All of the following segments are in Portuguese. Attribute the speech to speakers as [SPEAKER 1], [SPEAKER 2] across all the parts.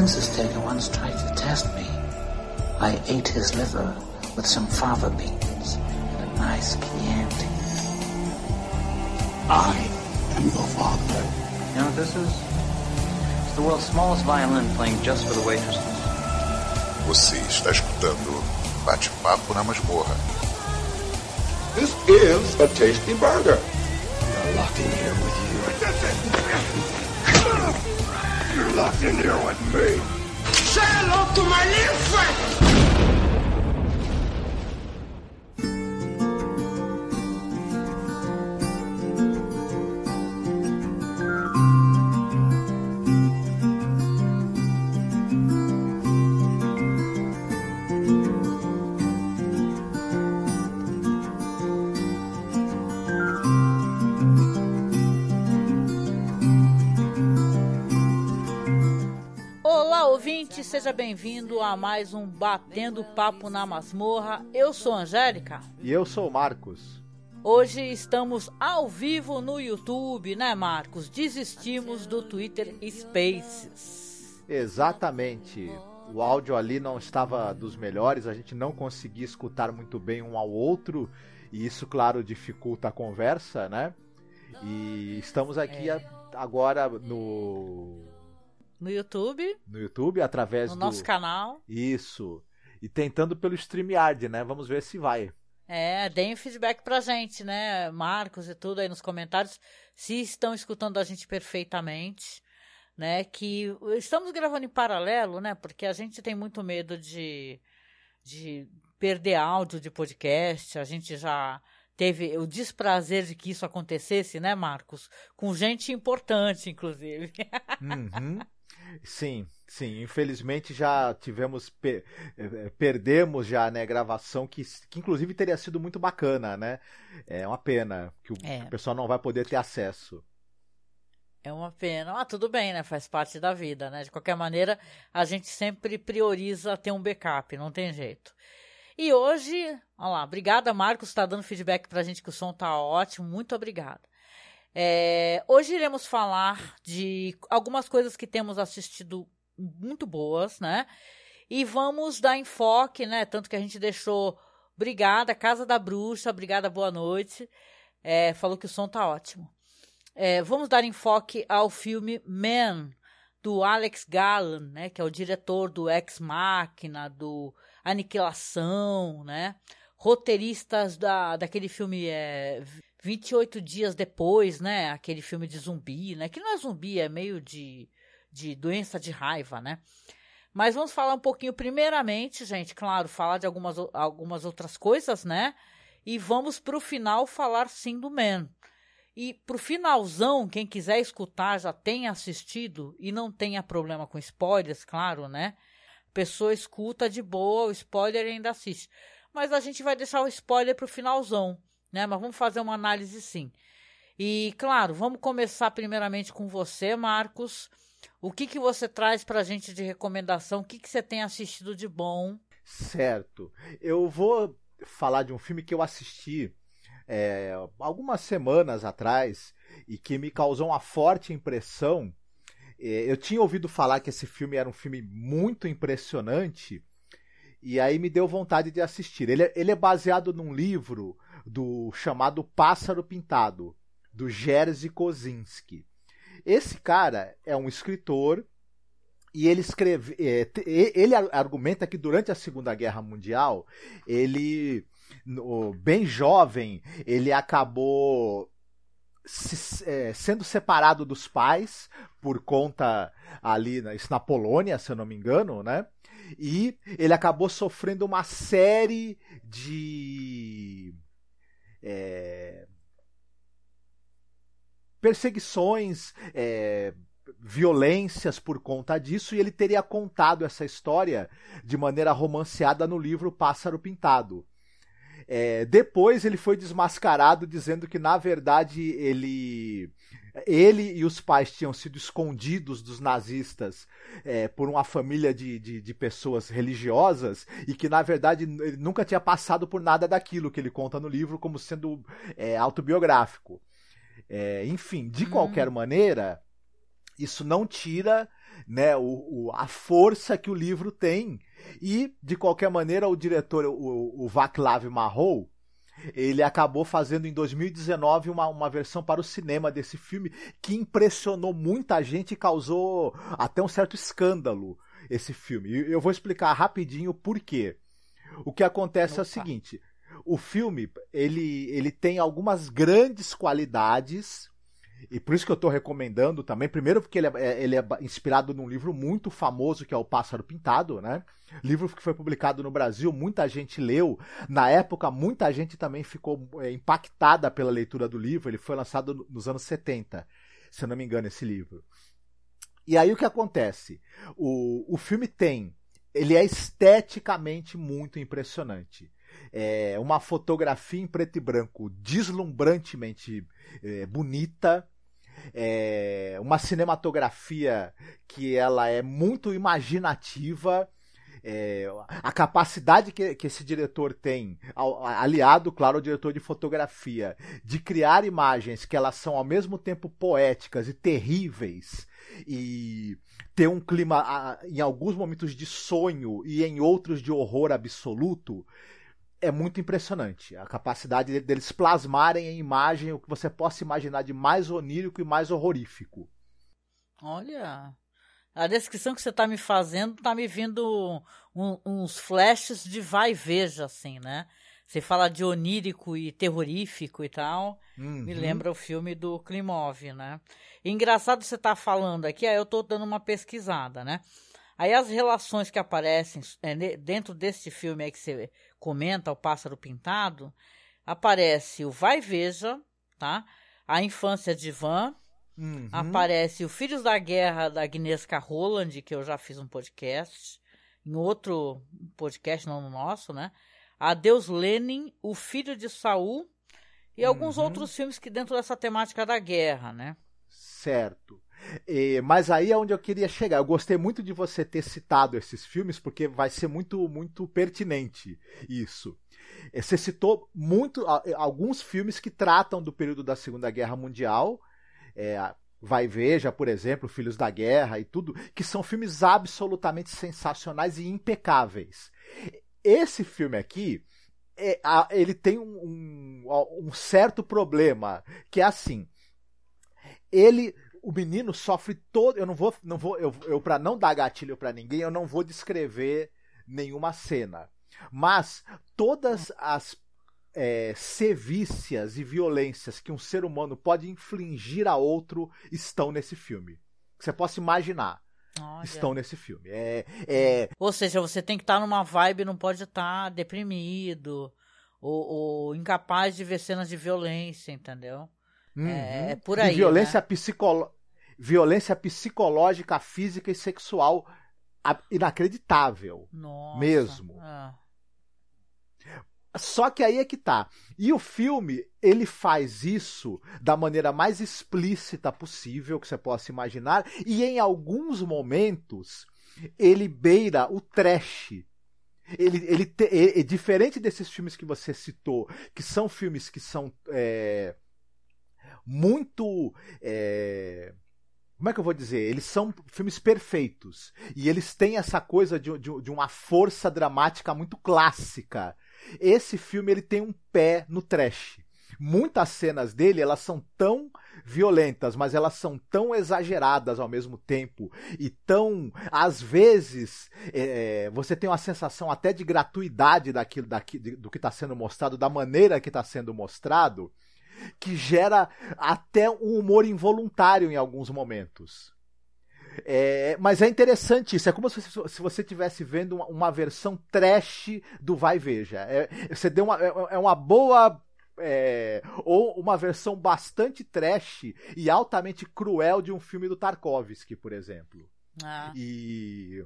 [SPEAKER 1] census taker once tried to test me. I ate his liver with some fava beans and a nice Chianti.
[SPEAKER 2] I am your father.
[SPEAKER 3] You know what this is? It's the world's smallest violin playing just for the waitresses.
[SPEAKER 4] Você está escutando Bate-Papo na Masmorra.
[SPEAKER 2] This is a tasty burger.
[SPEAKER 5] Locked in here with
[SPEAKER 2] me.
[SPEAKER 6] Say hello to my little friend.
[SPEAKER 7] Seja bem-vindo a mais um Batendo Papo na Masmorra. Eu sou a Angélica.
[SPEAKER 8] E eu sou o Marcos.
[SPEAKER 7] Hoje estamos ao vivo no YouTube, né, Marcos? Desistimos do Twitter Spaces.
[SPEAKER 8] Exatamente. O áudio ali não estava dos melhores, a gente não conseguia escutar muito bem um ao outro, e isso, claro, dificulta a conversa, né? E estamos aqui
[SPEAKER 7] É.
[SPEAKER 8] agora no,
[SPEAKER 7] No YouTube,
[SPEAKER 8] no YouTube, através
[SPEAKER 7] no
[SPEAKER 8] do.
[SPEAKER 7] nosso canal.
[SPEAKER 8] Isso. E tentando pelo StreamYard, né? Vamos ver se vai.
[SPEAKER 7] É, deem feedback pra gente, né, Marcos e tudo aí nos comentários, se estão escutando a gente perfeitamente, né, que estamos gravando em paralelo, né, porque a gente tem muito medo de, de perder áudio de podcast, a gente já teve o desprazer de que isso acontecesse, né, Marcos, com gente importante, inclusive.
[SPEAKER 8] Uhum. Sim, sim. Infelizmente já tivemos pe- eh, perdemos já, né, gravação que, que inclusive teria sido muito bacana, né? É uma pena que o,
[SPEAKER 7] É.
[SPEAKER 8] o pessoal não vai poder ter acesso.
[SPEAKER 7] É uma pena. Ah, tudo bem, né? Faz parte da vida, né? De qualquer maneira, a gente sempre prioriza ter um backup, não tem jeito. E hoje, olha lá, obrigada, Marcos, está dando feedback pra gente que o som tá ótimo, muito obrigada. É, hoje iremos falar de algumas coisas que temos assistido muito boas, né? E vamos dar enfoque, né? Tanto que a gente deixou. Obrigada, Casa da Bruxa, obrigada, boa noite. É, falou que o som tá ótimo. É, vamos dar enfoque ao filme Man, do Alex Garland, né, que é o diretor do Ex Machina, do Aniquilação, né, roteiristas da, daquele filme é, 28 Dias Depois, né, aquele filme de zumbi, né, que não é zumbi, é meio de, de doença de raiva, né. Mas vamos falar um pouquinho, primeiramente, gente, claro, falar de algumas, o- algumas outras coisas, né, e vamos pro final falar sim do Man. E pro finalzão, quem quiser escutar já tenha assistido e não tenha problema com spoilers, claro, né? Pessoa escuta de boa, o spoiler e ainda assiste. Mas a gente vai deixar o spoiler pro finalzão, né? Mas vamos fazer uma análise sim. E claro, vamos começar primeiramente com você, Marcos. O que que você traz pra gente de recomendação? O que que você tem assistido de bom?
[SPEAKER 8] Certo. Eu vou falar de um filme que eu assisti é, algumas semanas atrás e que me causou uma forte impressão. É, eu tinha ouvido falar que esse filme era um filme muito impressionante e aí me deu vontade de assistir. Ele, é- ele é baseado num livro do chamado Pássaro Pintado, do Jerzy Kosinski. Esse cara é um escritor e ele escreve, é, ele ar- argumenta que durante a Segunda Guerra Mundial, ele, bem jovem, ele acabou se- é, sendo separado dos pais por conta ali, na- isso na Polônia, se eu não me engano, né? E ele acabou sofrendo uma série de é, perseguições, é, violências por conta disso, e ele teria contado essa história de maneira romanceada no livro Pássaro Pintado. É, depois ele foi desmascarado dizendo que na verdade ele ele e os pais tinham sido escondidos dos nazistas é, por uma família de, de, de pessoas religiosas e que na verdade ele nunca tinha passado por nada daquilo que ele conta no livro como sendo é, autobiográfico. É, enfim, de qualquer maneira, isso não tira né, o, o, a força que o livro tem. E, de qualquer maneira, o diretor, o, o Vaclav Marrou, ele acabou fazendo em 2019 uma, uma versão para o cinema desse filme que impressionou muita gente e causou até um certo escândalo esse filme. E eu vou explicar rapidinho por quê. O que acontece Opa. é o seguinte: o filme ele, ele tem algumas grandes qualidades e por isso que eu estou recomendando também. Primeiro, porque ele é, ele é, inspirado num livro muito famoso que é O Pássaro Pintado, né? Livro que foi publicado no Brasil, muita gente leu. Na época, muita gente também ficou é, impactada pela leitura do livro. Ele foi lançado nos anos 70, se eu não me engano, esse livro. E aí o que acontece? O, o filme tem. Ele é esteticamente muito impressionante. É uma fotografia em preto e branco deslumbrantemente é, bonita, é uma cinematografia que ela é muito imaginativa. É, a capacidade que, que, esse diretor tem, aliado, claro, ao diretor de fotografia, de criar imagens que elas são ao mesmo tempo poéticas e terríveis, e ter um clima, em alguns momentos, de sonho e em outros de horror absoluto, é muito impressionante. A capacidade deles plasmarem em imagem o que você possa imaginar de mais onírico e mais horrorífico.
[SPEAKER 7] Olha, a descrição que você está me fazendo está me vindo um, uns flashes de vai e veja, assim, né? Você fala de onírico e terrorífico e tal. Uhum. Me lembra o filme do Klimov, né? E engraçado você estar tá falando aqui, aí eu estou dando uma pesquisada, né? Aí as relações que aparecem é, dentro desse filme aí que você comenta, O Pássaro Pintado, aparece o Vai Veja, tá? A Infância de Van, uhum. aparece o Filhos da Guerra da Agnieszka Roland, que eu já fiz um podcast, em outro podcast, não no nosso, né? Adeus Lenin, O Filho de Saul e alguns uhum. outros filmes que dentro dessa temática da guerra, né?
[SPEAKER 8] Certo. E, mas aí é onde eu queria chegar. Eu gostei muito de você ter citado esses filmes, porque vai ser muito, muito pertinente isso. Você citou muito alguns filmes que tratam do período da Segunda Guerra Mundial. É, Vai Veja, por exemplo, Filhos da Guerra e tudo, que são filmes absolutamente sensacionais e impecáveis. Esse filme aqui, é, ele tem um, um, um certo problema, que é assim. Ele o menino sofre todo. Eu não vou, não vou, eu, eu para não dar gatilho para ninguém, eu não vou descrever nenhuma cena. Mas todas as é, sevícias e violências que um ser humano pode infligir a outro estão nesse filme. Você possa imaginar. Olha. Estão nesse filme. É, é...
[SPEAKER 7] Ou seja, você tem que estar numa vibe, não pode estar deprimido ou, ou incapaz de ver cenas de violência, entendeu? Uhum. É, é, por aí.
[SPEAKER 8] E violência,
[SPEAKER 7] né?
[SPEAKER 8] psicolo... violência psicológica, física e sexual inacreditável.
[SPEAKER 7] Nossa.
[SPEAKER 8] Mesmo. Ah. Só que aí é que tá. E o filme, ele faz isso da maneira mais explícita possível que você possa imaginar, e em alguns momentos ele beira o trash. Ele, ele, te, ele, diferente desses filmes que você citou, que são filmes que são é, muito. É... Como é que eu vou dizer? Eles são filmes perfeitos. E eles têm essa coisa de, de, de uma força dramática muito clássica. Esse filme ele tem um pé no trash. Muitas cenas dele elas são tão violentas, mas elas são tão exageradas ao mesmo tempo e tão, às vezes, é, você tem uma sensação até de gratuidade daquilo, daquilo do que está sendo mostrado, da maneira que está sendo mostrado, que gera até um humor involuntário em alguns momentos. É, mas é interessante isso, é como se, se você estivesse vendo uma, uma, versão trash do Vai Veja. É, você deu uma, é, é uma boa. É, ou uma versão bastante trash e altamente cruel de um filme do Tarkovsky, por exemplo. Ah. E.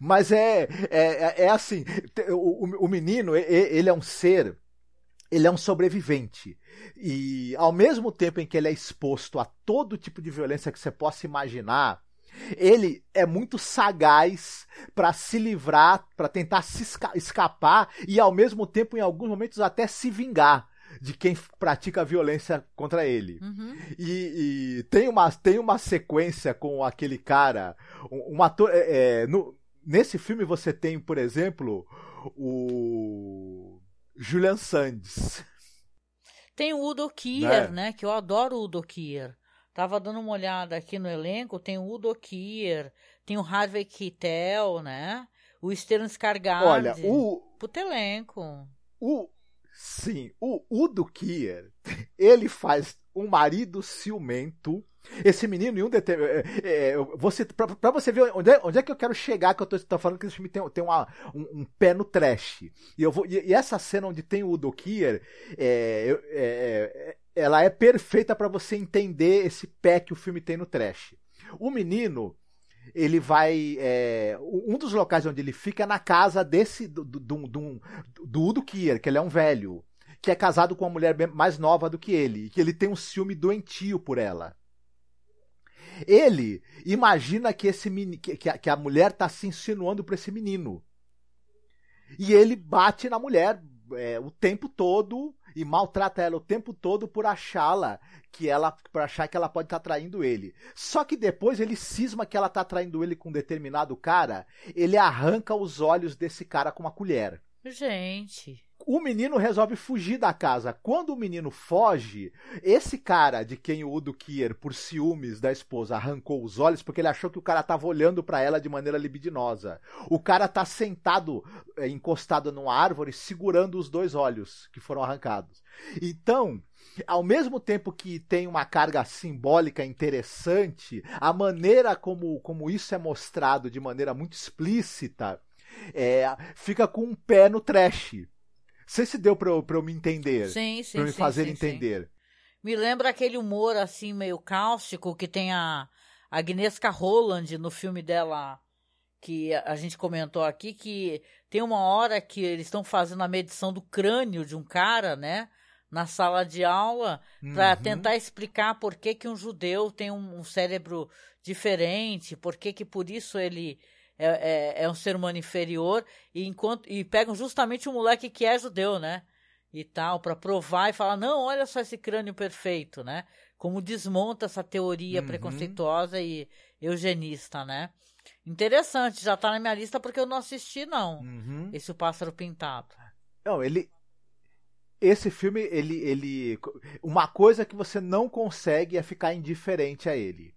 [SPEAKER 8] Mas é, é, é assim: o, o menino, ele é um ser ele é um sobrevivente. E ao mesmo tempo em que ele é exposto a todo tipo de violência que você possa imaginar, ele é muito sagaz para se livrar, para tentar se esca escapar e ao mesmo tempo em alguns momentos até se vingar de quem pratica violência contra ele.
[SPEAKER 7] Uhum.
[SPEAKER 8] E, e, tem, uma, tem uma sequência com aquele cara, um, um ator. É, é, no, nesse filme você tem, por exemplo, o Julian Sands.
[SPEAKER 7] Tem o Udo Kier, né? né? Que eu adoro o Udo Kier. Tava dando uma olhada aqui no elenco, tem o Udo Kier, tem o Harvey Keitel, né? O Stellan Skarsgård.
[SPEAKER 8] Olha, o...
[SPEAKER 7] Puto elenco.
[SPEAKER 8] O... Sim, o Udo Kier, ele faz um marido ciumento esse menino, em um determinado. É, é, você, pra, pra, você ver onde é, onde é que eu quero chegar, que eu tô, tô falando que esse filme tem, tem uma, um, um, pé no trash. E, eu vou, e, e, essa cena onde tem o Udo Kier, é, é, é ela é perfeita para você entender esse pé que o filme tem no trash. O menino, ele vai. É, um dos locais onde ele fica é na casa desse. do, do, do, do Udo Kier, que ele é um velho. Que é casado com uma mulher mais nova do que ele. E que ele tem um ciúme doentio por ela. Ele imagina que esse menino, que, que a mulher está se insinuando para esse menino. E ele bate na mulher é, o tempo todo e maltrata ela o tempo todo por achá-la que ela por achar que ela pode estar tá traindo ele. Só que depois ele cisma que ela está traindo ele com um determinado cara, ele arranca os olhos desse cara com uma colher.
[SPEAKER 7] Gente
[SPEAKER 8] o menino resolve fugir da casa. Quando o menino foge, esse cara de quem o Udo Kier, por ciúmes da esposa, arrancou os olhos porque ele achou que o cara estava olhando para ela de maneira libidinosa. O cara tá sentado, é, encostado numa árvore, segurando os dois olhos que foram arrancados. Então, ao mesmo tempo que tem uma carga simbólica interessante, a maneira como, como isso é mostrado de maneira muito explícita é, fica com um pé no trash sei se deu pra eu, pra eu me entender.
[SPEAKER 7] Sim, sim.
[SPEAKER 8] Pra me
[SPEAKER 7] sim,
[SPEAKER 8] fazer
[SPEAKER 7] sim,
[SPEAKER 8] entender.
[SPEAKER 7] Sim. Me lembra aquele humor assim, meio cáustico, que tem a Agnieszka Holland no filme dela, que a gente comentou aqui, que tem uma hora que eles estão fazendo a medição do crânio de um cara, né? Na sala de aula, para uhum. tentar explicar por que, que um judeu tem um, um cérebro diferente, por que, que por isso ele é, é, é um ser humano inferior e, enquanto, e pegam justamente o moleque que é judeu, né? E tal, para provar e falar, não, olha só esse crânio perfeito, né? Como desmonta essa teoria uhum. preconceituosa e eugenista, né? Interessante, já tá na minha lista porque eu não assisti, não.
[SPEAKER 8] Uhum.
[SPEAKER 7] Esse O Pássaro Pintado.
[SPEAKER 8] Não, ele. Esse filme, ele, ele. Uma coisa que você não consegue é ficar indiferente a ele.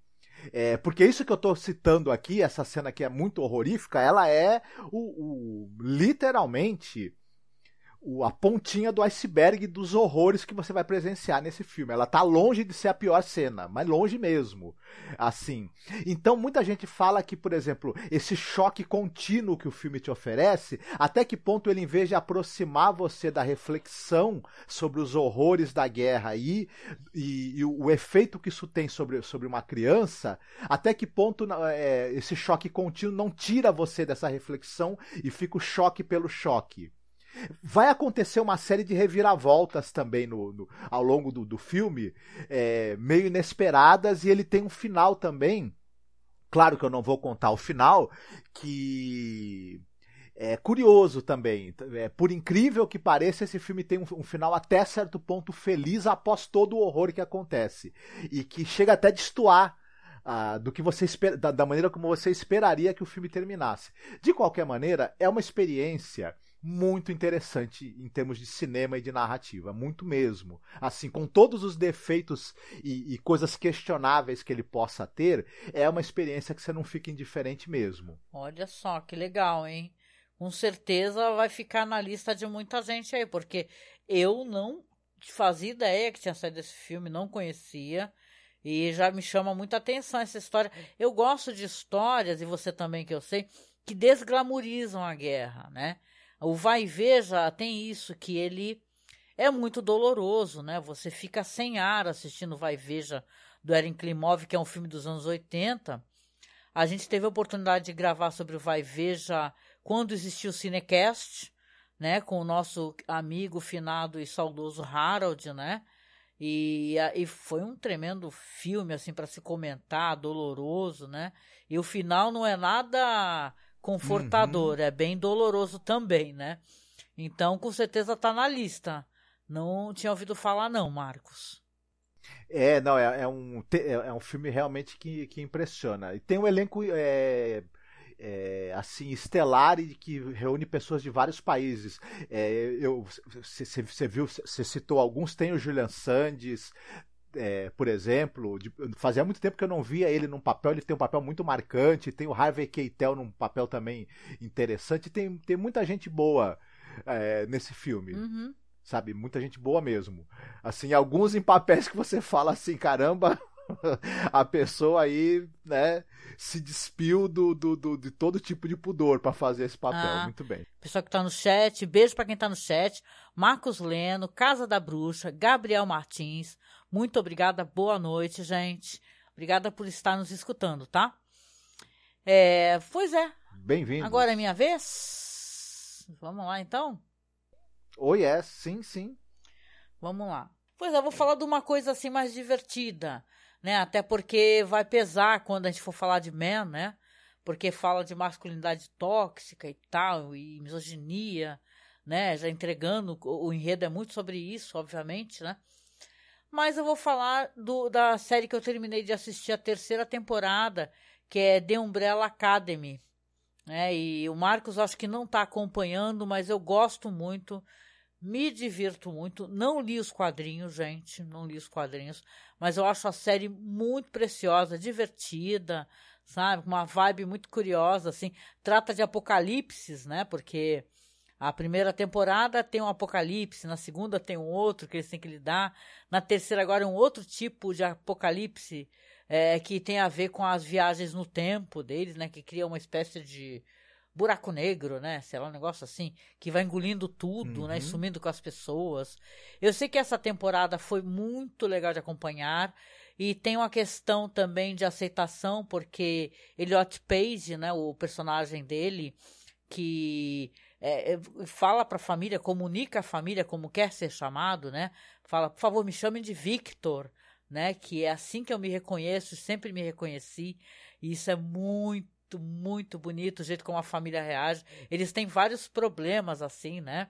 [SPEAKER 8] É, porque isso que eu estou citando aqui, essa cena que é muito horrorífica, ela é o, o literalmente o, a pontinha do iceberg dos horrores que você vai presenciar nesse filme. Ela tá longe de ser a pior cena, mas longe mesmo. Assim. Então muita gente fala que, por exemplo, esse choque contínuo que o filme te oferece, até que ponto ele, em vez de aproximar você da reflexão sobre os horrores da guerra e, e, e o, efeito que isso tem sobre, sobre uma criança, até que ponto é, esse choque contínuo não tira você dessa reflexão e fica o choque pelo choque. Vai acontecer uma série de reviravoltas também no, no ao longo do, do filme, é, meio inesperadas, e ele tem um final também. Claro que eu não vou contar o final, que é curioso também. É, por incrível que pareça, esse filme tem um, um, final até certo ponto feliz após todo o horror que acontece. E que chega até a destoar ah, do que você espera, da, da maneira como você esperaria que o filme terminasse. De qualquer maneira, é uma experiência muito interessante em termos de cinema e de narrativa, muito mesmo. Assim, com todos os defeitos e, e, coisas questionáveis que ele possa ter, é uma experiência que você não fica indiferente mesmo.
[SPEAKER 7] Olha só que legal, hein? Com certeza vai ficar na lista de muita gente aí, porque eu não fazia ideia que tinha saído esse filme, não conhecia. E já me chama muita atenção essa história. Eu gosto de histórias, e você também que eu sei, que desglamorizam a guerra, né? O vai e veja tem isso, que ele é muito doloroso, né? Você fica sem ar assistindo Vai e Veja do Erin Klimov, que é um filme dos anos 80. A gente teve a oportunidade de gravar sobre o Vai e Veja quando existiu o Cinecast, né? Com o nosso amigo finado e saudoso Harold, né? E, e foi um tremendo filme, assim, para se comentar, doloroso, né? E o final não é nada confortador, uhum. é bem doloroso também, né? Então, com certeza tá na lista, Não tinha ouvido falar, não, Marcos.
[SPEAKER 8] É, não, é, é um, é, é, um filme realmente que, que impressiona. E tem um elenco é, é, assim estelar e que reúne pessoas de vários países. É, eu, você viu, você citou alguns, tem o Julian Sands, é, por exemplo, de, fazia muito tempo que eu não via ele num papel, ele tem um papel muito marcante, tem o Harvey Keitel num papel também interessante, tem, tem muita gente boa é, nesse filme.
[SPEAKER 7] Uhum.
[SPEAKER 8] Sabe, muita gente boa mesmo. Assim, alguns em papéis que você fala assim, caramba, a pessoa aí, né, se despiu do, do, do de todo tipo de pudor para fazer esse papel. Ah, Muito bem.
[SPEAKER 7] Pessoal que tá no chat, beijo para quem tá no chat. Marcos Leno, Casa da Bruxa, Gabriel Martins. Muito obrigada, boa noite, gente. Obrigada por estar nos escutando, tá? É, pois é.
[SPEAKER 8] Bem-vindo.
[SPEAKER 7] Agora é minha vez. Vamos lá, então?
[SPEAKER 8] Oi, é, sim, sim.
[SPEAKER 7] Vamos lá. Pois é, vou falar de uma coisa assim mais divertida né? Até porque vai pesar quando a gente for falar de Man, né? Porque fala de masculinidade tóxica e tal, e misoginia, né? Já entregando, o enredo é muito sobre isso, obviamente, né? Mas eu vou falar do, da série que eu terminei de assistir a terceira temporada, que é The Umbrella Academy. Né? E o Marcos acho que não está acompanhando, mas eu gosto muito me divirto muito. Não li os quadrinhos, gente. Não li os quadrinhos. Mas eu acho a série muito preciosa, divertida, sabe? Uma vibe muito curiosa, assim. Trata de apocalipses, né? Porque a primeira temporada tem um apocalipse, na segunda tem um outro que eles têm que lidar. Na terceira, agora, é um outro tipo de apocalipse é, que tem a ver com as viagens no tempo deles, né? Que cria uma espécie de buraco negro, né? Sei lá, um negócio assim, que vai engolindo tudo, uhum. né? Sumindo com as pessoas. Eu sei que essa temporada foi muito legal de acompanhar. E tem uma questão também de aceitação, porque Elliot Page, né? O personagem dele, que é, é fala para a família, comunica a família como quer ser chamado, né? Fala, por favor, me chamem de Victor, né? Que é assim que eu me reconheço, sempre me reconheci. E isso é muito muito, bonito o jeito como a família reage. Eles têm vários problemas, assim, né?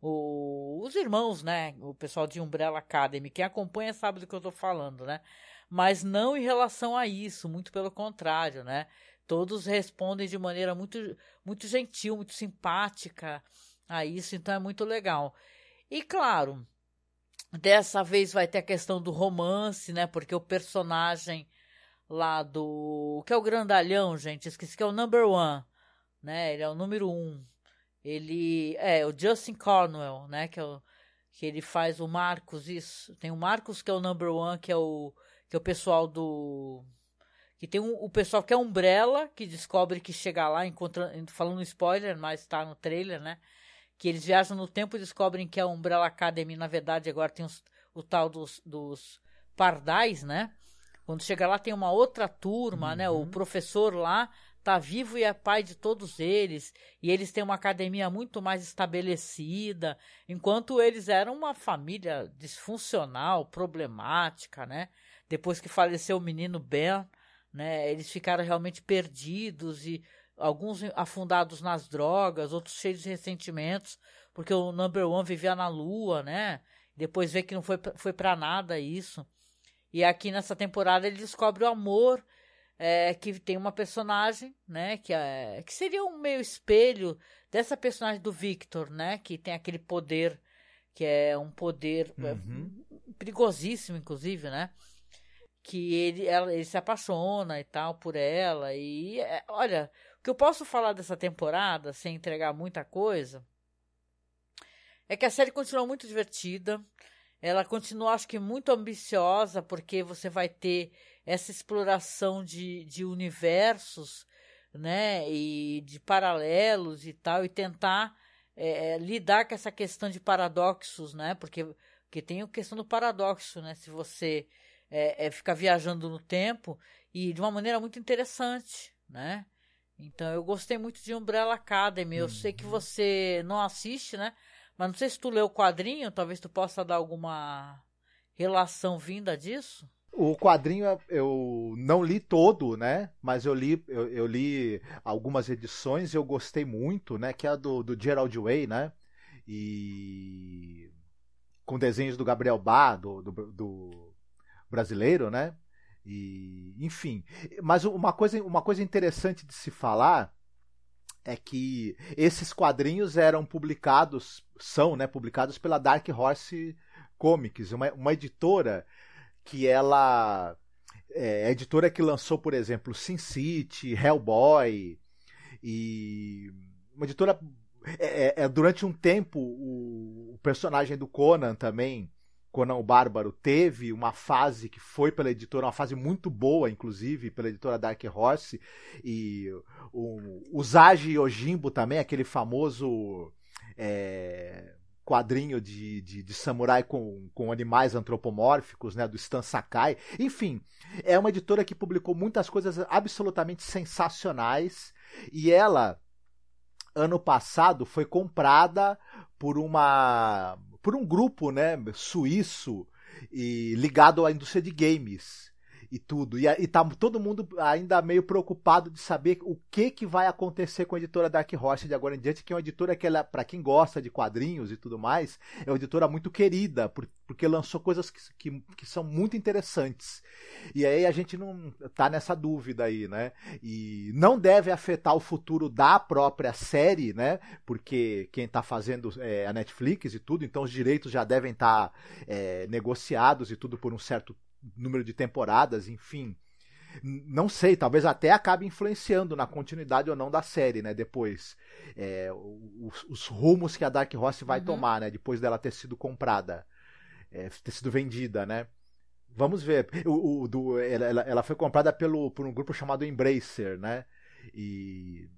[SPEAKER 7] O, os irmãos, né? O pessoal de Umbrella Academy, quem acompanha sabe do que eu tô falando, né? Mas não em relação a isso, muito pelo contrário, né? Todos respondem de maneira muito, muito gentil, muito simpática a isso, então é muito legal. E claro, dessa vez vai ter a questão do romance, né? Porque o personagem lá do. que é o grandalhão, gente, esqueci que é o number one, né? Ele é o número um. Ele. É, o Justin Cornwell, né? Que, é o, que ele faz o Marcos, isso. Tem o Marcos, que é o number one, que é o, que é o pessoal do. Que tem um, o pessoal que é Umbrella, que descobre que chega lá, encontra, falando spoiler, mas tá no trailer, né? Que eles viajam no tempo e descobrem que a Umbrella Academy, na verdade, agora tem os, o tal dos, dos pardais, né? Quando chega lá tem uma outra turma, uhum. né? O uhum. professor lá tá vivo e é pai de todos eles, e eles têm uma academia muito mais estabelecida, enquanto eles eram uma família disfuncional, problemática, né? Depois que faleceu o menino Ben, né? Eles ficaram realmente perdidos e alguns afundados nas drogas, outros cheios de ressentimentos, porque o number one vivia na lua, né? Depois vê que não foi, foi para nada isso. E aqui nessa temporada ele descobre o amor é, que tem uma personagem, né, que, é, que seria um meio espelho dessa personagem do Victor, né, que tem aquele poder que é um poder é, uhum. perigosíssimo, inclusive, né, que ele, ela, ele se apaixona e tal por ela e é, olha, o que eu posso falar dessa temporada sem entregar muita coisa é que a série continua muito divertida. Ela continua, acho que, muito ambiciosa, porque você vai ter essa exploração de, de universos, né, e de paralelos e tal, e tentar é, é, lidar com essa questão de paradoxos, né, porque, porque tem a questão do paradoxo, né, se você é, é, ficar viajando no tempo e de uma maneira muito interessante, né. Então eu gostei muito de Umbrella Academy. Eu uhum. sei que uhum. você não assiste, né? Mas não sei se tu leu o quadrinho, talvez tu possa dar alguma relação vinda disso.
[SPEAKER 8] O quadrinho eu não li todo, né? Mas eu li, eu, eu li algumas edições e eu gostei muito, né? Que é a do, do Gerald Way, né? E com desenhos do Gabriel Bá, do, do, do brasileiro, né? E, enfim, mas uma coisa, uma coisa interessante de se falar é que esses quadrinhos eram publicados, são, né, publicados pela Dark Horse Comics, uma, uma editora que ela é a editora que lançou, por exemplo, Sin City, Hellboy e uma editora é, é, é durante um tempo o, o personagem do Conan também Conan o Bárbaro teve uma fase que foi pela editora, uma fase muito boa, inclusive, pela editora Dark Horse, e o, Zagi Yojimbo também, aquele famoso é, quadrinho de, de, de, samurai com, com animais antropomórficos, né, do Stan Sakai. Enfim, é uma editora que publicou muitas coisas absolutamente sensacionais, e ela, ano passado, foi comprada por uma por um grupo, né, suíço e ligado à indústria de games e tudo. E, e tá todo mundo ainda meio preocupado de saber o que, que vai acontecer com a editora Dark Horse de agora em diante, que é uma editora que ela, para quem gosta de quadrinhos e tudo mais, é uma editora muito querida, por, porque lançou coisas que, que, que, são muito interessantes. E aí a gente não tá nessa dúvida aí, né? E não deve afetar o futuro da própria série, né? Porque quem tá fazendo é a Netflix e tudo, então os direitos já devem estar tá, é, negociados e tudo por um certo número de temporadas, enfim. Não sei, talvez até acabe influenciando na continuidade ou não da série, né? Depois. É, os, os, rumos que a Dark Horse vai uhum. tomar, né? Depois dela ter sido comprada, é, ter sido vendida, né? Vamos ver. O, o do, ela, ela foi comprada pelo, por um grupo chamado Embracer, né? E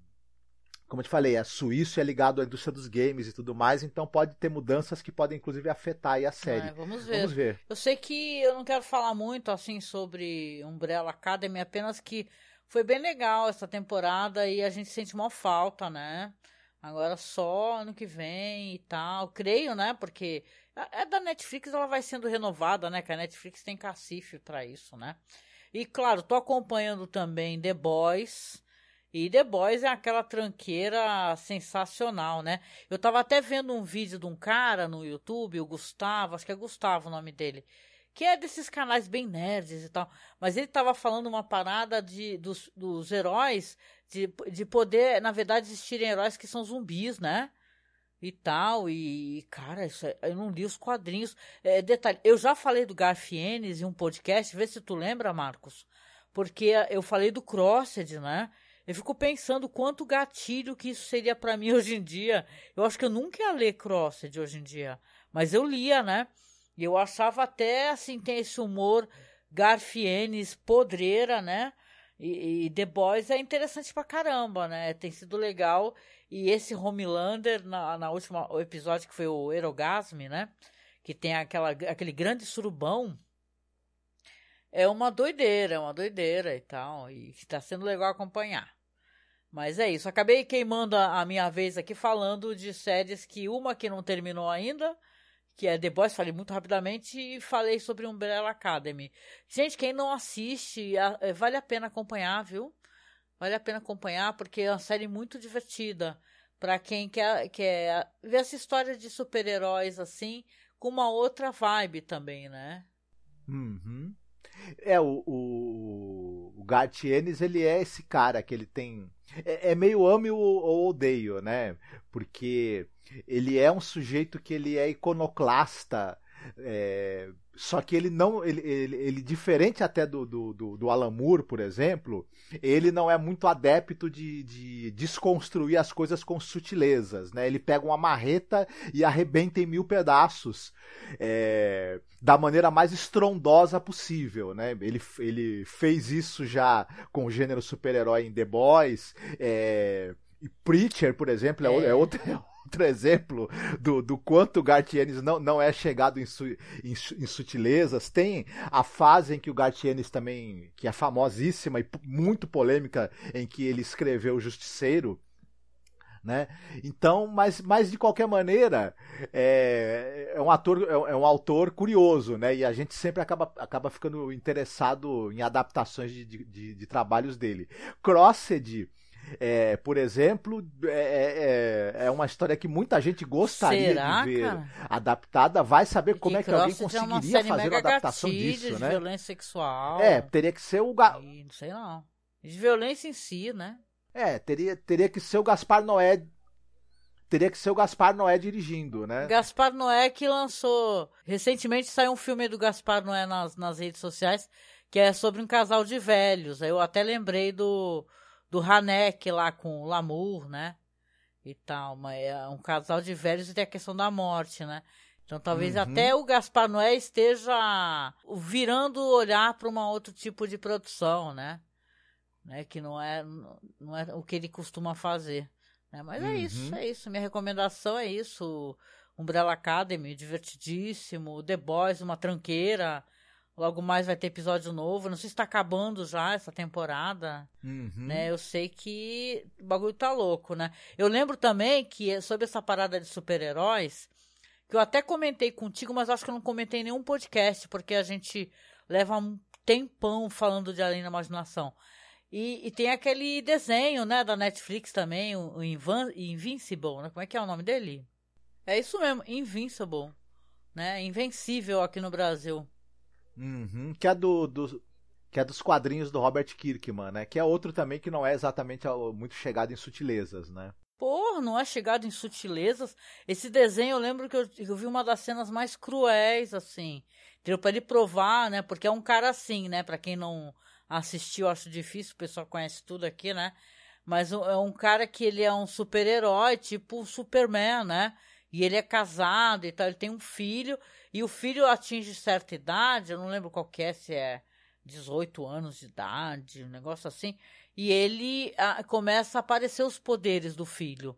[SPEAKER 8] como eu te falei, é suíço é ligado à indústria dos games e tudo mais, então pode ter mudanças que podem inclusive afetar a série. É,
[SPEAKER 7] vamos, ver. vamos ver. Eu sei que eu não quero falar muito assim sobre Umbrella Academy, apenas que foi bem legal essa temporada e a gente sente uma falta, né? Agora só ano que vem e tal. Creio, né? Porque é da Netflix, ela vai sendo renovada, né? Que a Netflix tem cacife para isso, né? E claro, tô acompanhando também The Boys. E The Boys é aquela tranqueira sensacional, né? Eu tava até vendo um vídeo de um cara no YouTube, o Gustavo, acho que é Gustavo o nome dele, que é desses canais bem nerds e tal. Mas ele tava falando uma parada de, dos, dos heróis, de, de poder, na verdade, existirem heróis que são zumbis, né? E tal, e cara, isso é, eu não li os quadrinhos. É, detalhe, eu já falei do Garfienes em um podcast, vê se tu lembra, Marcos. Porque eu falei do Crossed, né? Eu fico pensando quanto gatilho que isso seria para mim hoje em dia. Eu acho que eu nunca ia ler Crossed hoje em dia. Mas eu lia, né? E eu achava até assim, tem esse humor Garfienes podreira, né? E, e, The Boys é interessante pra caramba, né? Tem sido legal. E esse Homelander, na, na última episódio que foi o Erogasme, né? Que tem aquela, aquele grande surubão. É uma doideira, é uma doideira e tal. E está sendo legal acompanhar. Mas é isso. Acabei queimando a, minha vez aqui falando de séries que uma que não terminou ainda, que é The Boys, falei muito rapidamente, e falei sobre Umbrella Academy. Gente, quem não assiste, é, vale a pena acompanhar, viu? Vale a pena acompanhar porque é uma série muito divertida. Para quem quer, quer ver essa história de super-heróis assim, com uma outra vibe também, né?
[SPEAKER 8] Uhum. É, o, o, o Gartienes, ele é esse cara que ele tem. É, é meio ame ou, odeio, né? Porque ele é um sujeito que ele é iconoclasta. É, só que ele não. Ele, ele, ele diferente até do, do, do, do Alan Moore, por exemplo, ele não é muito adepto de, de desconstruir as coisas com sutilezas. Né? Ele pega uma marreta e arrebenta em mil pedaços. É, da maneira mais estrondosa possível, né? Ele, ele fez isso já com o gênero super-herói em The Boys, é, e Preacher, por exemplo, é, é, é outro, exemplo do, do quanto o Gartienes não, não é chegado em, su, em, em, sutilezas. Tem a fase em que o Gartienes também, que é famosíssima e muito polêmica, em que ele escreveu o Justiceiro. Né? Então, mas, mas de qualquer maneira, é, é um ator, é, é um autor curioso, né? E a gente sempre acaba, acaba ficando interessado em adaptações de, de, de trabalhos dele. Crossed é, por exemplo, é, é, é, uma história que muita gente gostaria
[SPEAKER 7] Será,
[SPEAKER 8] de ver
[SPEAKER 7] cara?
[SPEAKER 8] adaptada. Vai saber como é que alguém
[SPEAKER 7] é
[SPEAKER 8] conseguiria fazer uma adaptação
[SPEAKER 7] gatilho,
[SPEAKER 8] disso,
[SPEAKER 7] de
[SPEAKER 8] né?
[SPEAKER 7] violência sexual.
[SPEAKER 8] É, teria que ser o. Ga...
[SPEAKER 7] E não sei não. De violência em si, né?
[SPEAKER 8] É, teria, teria que ser o Gaspar Noé. Teria que ser o Gaspar Noé dirigindo, né?
[SPEAKER 7] Gaspar Noé que lançou. Recentemente saiu um filme do Gaspar Noé nas, nas redes sociais que é sobre um casal de velhos. Eu até lembrei do, do Hanek lá com o Lamour, né? E tal. Mas é um casal de velhos e tem a questão da morte, né? Então talvez
[SPEAKER 8] Uhum.
[SPEAKER 7] até o Gaspar Noé esteja virando o olhar para um outro tipo de produção, né? né? Que não é, não é o que ele costuma fazer. Né? Mas é
[SPEAKER 8] Uhum.
[SPEAKER 7] isso, é isso. Minha recomendação é isso. Umbrella Academy, divertidíssimo. The Boys, uma tranqueira. Logo mais vai ter episódio novo. Não sei se está acabando já essa temporada.
[SPEAKER 8] Uhum.
[SPEAKER 7] Né? Eu sei que o bagulho tá louco, né? Eu lembro também que sobre essa parada de super-heróis, que eu até comentei contigo, mas acho que eu não comentei em nenhum podcast, porque a gente leva um tempão falando de Além da Imaginação. E, e tem aquele desenho, né, da Netflix também, o, o Invan- Invincible, né? Como é que é o nome dele? É isso mesmo, Invincible, né? Invencível aqui no Brasil.
[SPEAKER 8] Uhum, que é do, do- que é dos quadrinhos do Robert Kirkman, né? Que é outro também que não é exatamente muito chegado em sutilezas, né?
[SPEAKER 7] Porra, não é chegado em sutilezas. Esse desenho, eu lembro que eu, eu vi uma das cenas mais cruéis, assim. Entendeu? Pra ele provar, né? Porque é um cara assim, né? Pra quem não assistiu, acho difícil, o pessoal conhece tudo aqui, né? Mas é um cara que ele é um super-herói, tipo o Superman, né? E ele é casado e tal, ele tem um filho, e o filho atinge certa idade, eu não lembro qual que é, se é 18 anos de idade, um negócio assim, e ele ah, começa a aparecer os poderes do filho.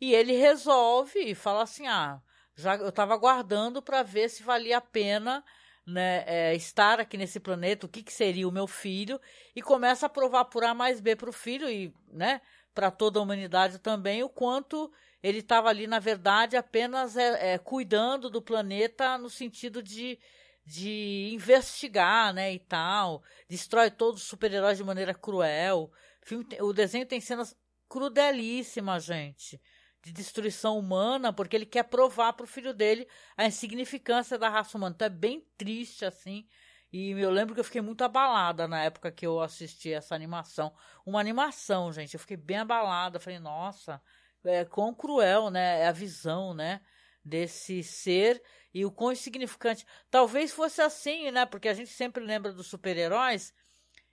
[SPEAKER 7] E ele resolve e fala assim: ah, já eu estava aguardando para ver se valia a pena né, é, estar aqui nesse planeta, o que, que seria o meu filho, e começa a provar por A mais B para o filho e né, para toda a humanidade também o quanto ele estava ali, na verdade, apenas é, é, cuidando do planeta no sentido de, de investigar, né, e tal. Destrói todos os super-heróis de maneira cruel. O, filme o desenho tem cenas crudelíssimas, gente. De destruição humana, porque ele quer provar pro filho dele a insignificância da raça humana. Então é bem triste, assim. E eu lembro que eu fiquei muito abalada na época que eu assisti essa animação. Uma animação, gente. Eu fiquei bem abalada. Falei, nossa, é, quão cruel, né? É a visão, né? Desse ser e o quão insignificante. Talvez fosse assim, né? Porque a gente sempre lembra dos super-heróis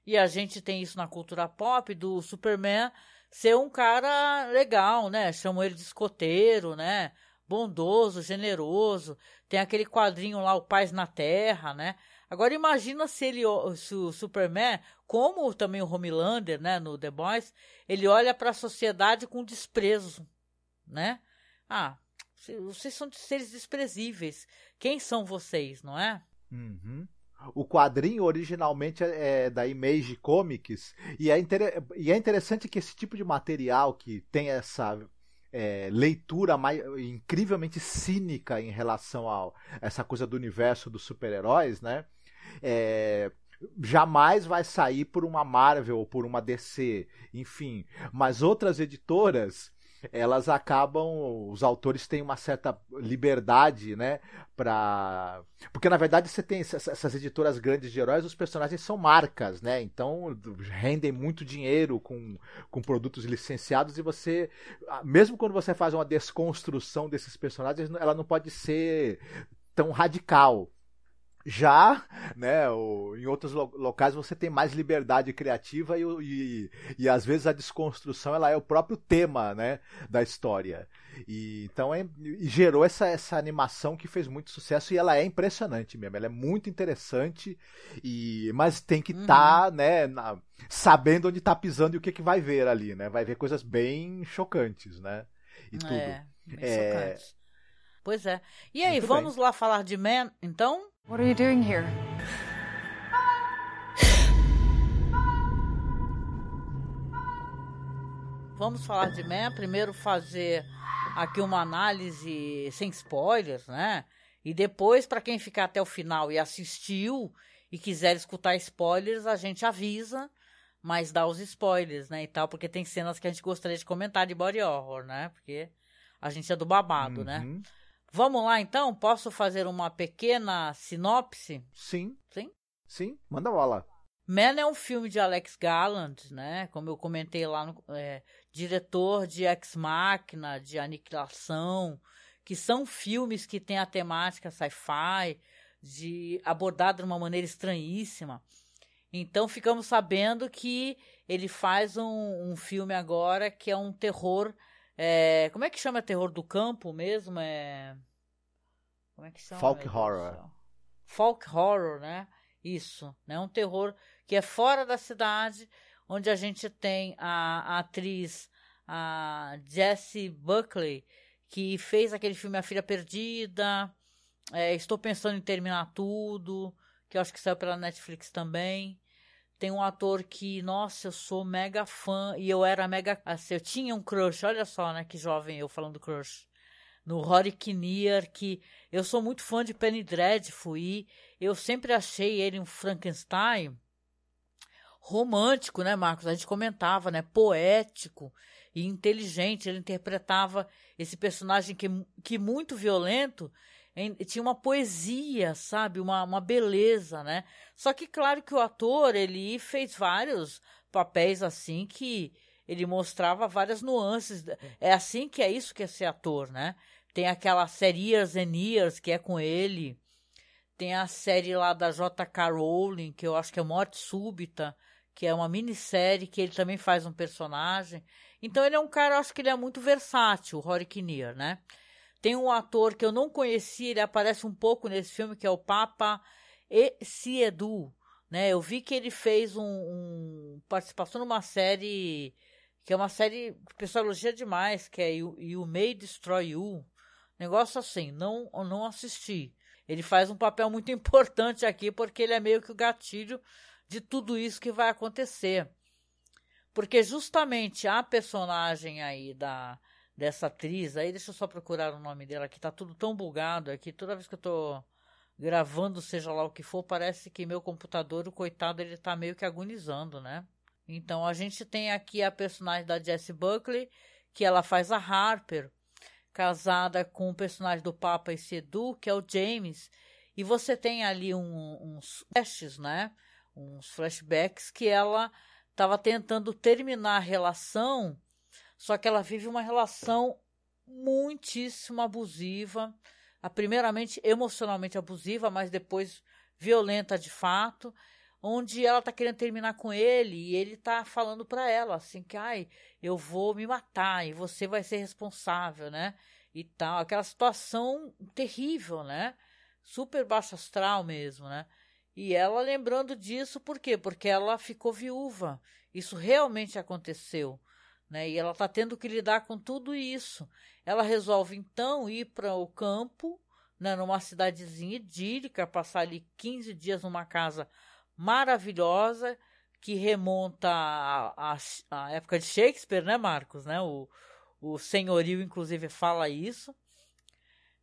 [SPEAKER 7] e a gente tem isso na cultura pop do Superman ser um cara legal, né? Chamam ele de escoteiro, né? Bondoso, generoso. Tem aquele quadrinho lá, o Paz na Terra, né? Agora imagina se ele, se o Superman, como também o Homelander, né, no The Boys, ele olha para a sociedade com desprezo, né? Ah, vocês são seres desprezíveis. Quem são vocês, não é?
[SPEAKER 8] Uhum. O quadrinho originalmente é da Image Comics e é, inter... e é interessante que esse tipo de material que tem essa é, leitura mais, incrivelmente cínica em relação a essa coisa do universo dos super-heróis, né? É, jamais vai sair por uma Marvel ou por uma DC, enfim. Mas outras editoras elas acabam, os autores têm uma certa liberdade, né, para porque na verdade você tem essas editoras grandes de heróis, os personagens são marcas, né, então rendem muito dinheiro com, com produtos licenciados e você, mesmo quando você faz uma desconstrução desses personagens, ela não pode ser tão radical. Já, né, o, em outros lo locais você tem mais liberdade criativa e, e, e, às vezes a desconstrução ela é o próprio tema, né, da história. E então é, e gerou essa, essa animação que fez muito sucesso e ela é impressionante mesmo. Ela é muito interessante e mas tem que estar, uhum. tá, né, na, sabendo onde está pisando e o que, que vai ver ali, né? Vai ver coisas bem chocantes, né? E tudo.
[SPEAKER 7] É, bem é... Pois é. E aí, muito vamos bem. lá falar de Man, então?
[SPEAKER 9] What are you doing here?
[SPEAKER 7] Vamos falar de Man, primeiro fazer aqui uma análise sem spoilers, né? E depois, para quem ficar até o final e assistiu e quiser escutar spoilers, a gente avisa, mas dar os spoilers, né, e tal, porque tem cenas que a gente gostaria de comentar de body horror, né, porque a gente é do babado, né. Vamos lá, então? Posso fazer uma pequena sinopse?
[SPEAKER 8] Sim.
[SPEAKER 7] Sim?
[SPEAKER 8] Sim, manda bola.
[SPEAKER 7] Man é um filme de Alex Garland, né? Como eu comentei lá, no, é, diretor de Ex Machina, de Aniquilação, que são filmes que têm a temática sci-fi, de abordada de uma maneira estranhíssima. Então ficamos sabendo que ele faz um, um filme agora que é um terror. É, como é que chama terror do campo mesmo? É, como é que chama?
[SPEAKER 8] Folk horror.
[SPEAKER 7] Folk horror, né? Isso, né? Um terror que é fora da cidade, onde a gente tem a, a atriz a Jessie Buckley, que fez aquele filme A Filha Perdida. É, estou pensando em terminar tudo, que eu acho que saiu pela Netflix também. Tem um ator que, nossa, eu sou mega fã e eu era mega. Assim, eu tinha um crush, olha só, né? Que jovem eu falando crush. No Rory Kinnear, que eu sou muito fã de Penny Dreadful e eu sempre achei ele um Frankenstein romântico, né, Marcos? A gente comentava, né? Poético e inteligente. Ele interpretava esse personagem que, que muito violento, tinha uma poesia, sabe? Uma, uma beleza, né? Só que, claro que o ator, ele fez vários papéis assim que ele mostrava várias nuances. É assim que é isso que é ser ator, né? Tem aquela série Years and Years, que é com ele. Tem a série lá da J.K. Rowling, que eu acho que é Morte Súbita, que é uma minissérie que ele também faz um personagem. Então ele é um cara, eu acho que ele é muito versátil, o Rory Kinnear, né? Tem um ator que eu não conheci, ele aparece um pouco nesse filme, que é o Papa Siedu, né? Eu vi que ele fez um, um participação numa série que é uma série que o pessoal elogia demais, que é You, you May Destroy You. Negócio assim, não, não assisti. Ele faz um papel muito importante aqui, porque ele é meio que o gatilho de tudo isso que vai acontecer. Porque justamente a personagem aí da dessa atriz, aí deixa eu só procurar o nome dela, que tá tudo tão bugado aqui, toda vez que eu tô gravando, seja lá o que for, parece que meu computador, o coitado, ele tá meio que agonizando, né? Então a gente tem aqui a personagem da Jessie Buckley, que ela faz a Harper, casada com o personagem do Papa e Sedu, que é o James, e você tem ali um, uns flashes, né? Uns flashbacks que ela estava tentando terminar a relação, só que ela vive uma relação muitíssimo abusiva, primeiramente emocionalmente abusiva, mas depois violenta de fato, onde ela está querendo terminar com ele e ele está falando para ela assim que ai, eu vou me matar e você vai ser responsável, né? E tal, aquela situação terrível, né? Super baixo astral mesmo, né? E ela lembrando disso, por quê? Porque ela ficou viúva. Isso realmente aconteceu. Né? E ela está tendo que lidar com tudo isso. Ela resolve então ir para o campo, né, numa cidadezinha idílica, passar ali 15 dias numa casa maravilhosa que remonta à, época de Shakespeare, né, Marcos? Né? O, o senhorio, inclusive, fala isso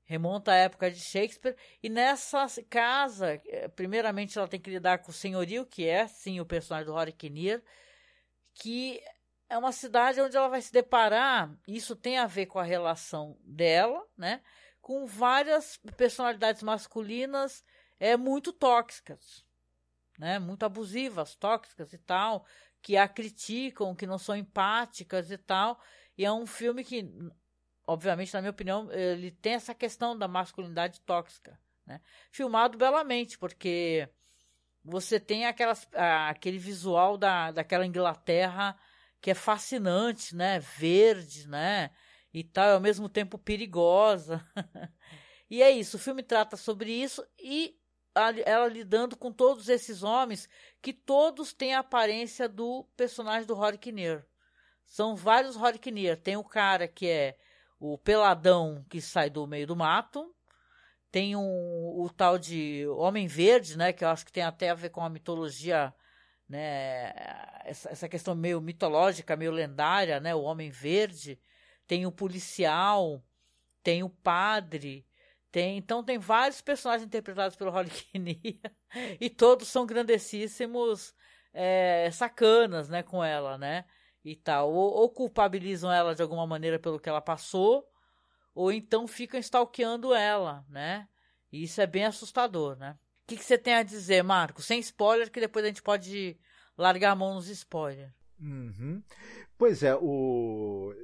[SPEAKER 7] remonta à época de Shakespeare, e nessa casa, eh, primeiramente ela tem que lidar com o senhorio, que é, sim, o personagem do Rory Kinnear, que é uma cidade onde ela vai se deparar, isso tem a ver com a relação dela, né, com várias personalidades masculinas é, muito tóxicas, né, muito abusivas, tóxicas e tal, que a criticam, que não são empáticas e tal, e é um filme que obviamente, na minha opinião, ele tem essa questão da masculinidade tóxica, né? Filmado belamente, porque você tem aquelas, aquele visual da, daquela Inglaterra que é fascinante, né? Verde, né? E tal, ao mesmo tempo perigosa. e é isso, o filme trata sobre isso e ela lidando com todos esses homens que todos têm a aparência do personagem do Rory Kinnear. São vários Rory Kinnear. Tem o cara que é o peladão que sai do meio do mato. Tem um, o tal de Homem Verde, né? Que eu acho que tem até a ver com a mitologia, né? Essa, essa questão meio mitológica, meio lendária, né? O Homem Verde. Tem o policial, tem o padre, tem, então tem vários personagens interpretados pelo Holly Kinnear e todos são grandessíssimos é, sacanas, né, com ela, né? E tal. Ou, ou, culpabilizam ela de alguma maneira pelo que ela passou, ou então ficam stalkeando ela, né? E isso é bem assustador, né? Que, que você tem a dizer, Marco? Sem spoiler, que depois a gente pode largar a mão nos spoilers.
[SPEAKER 8] Uhum. Pois é, o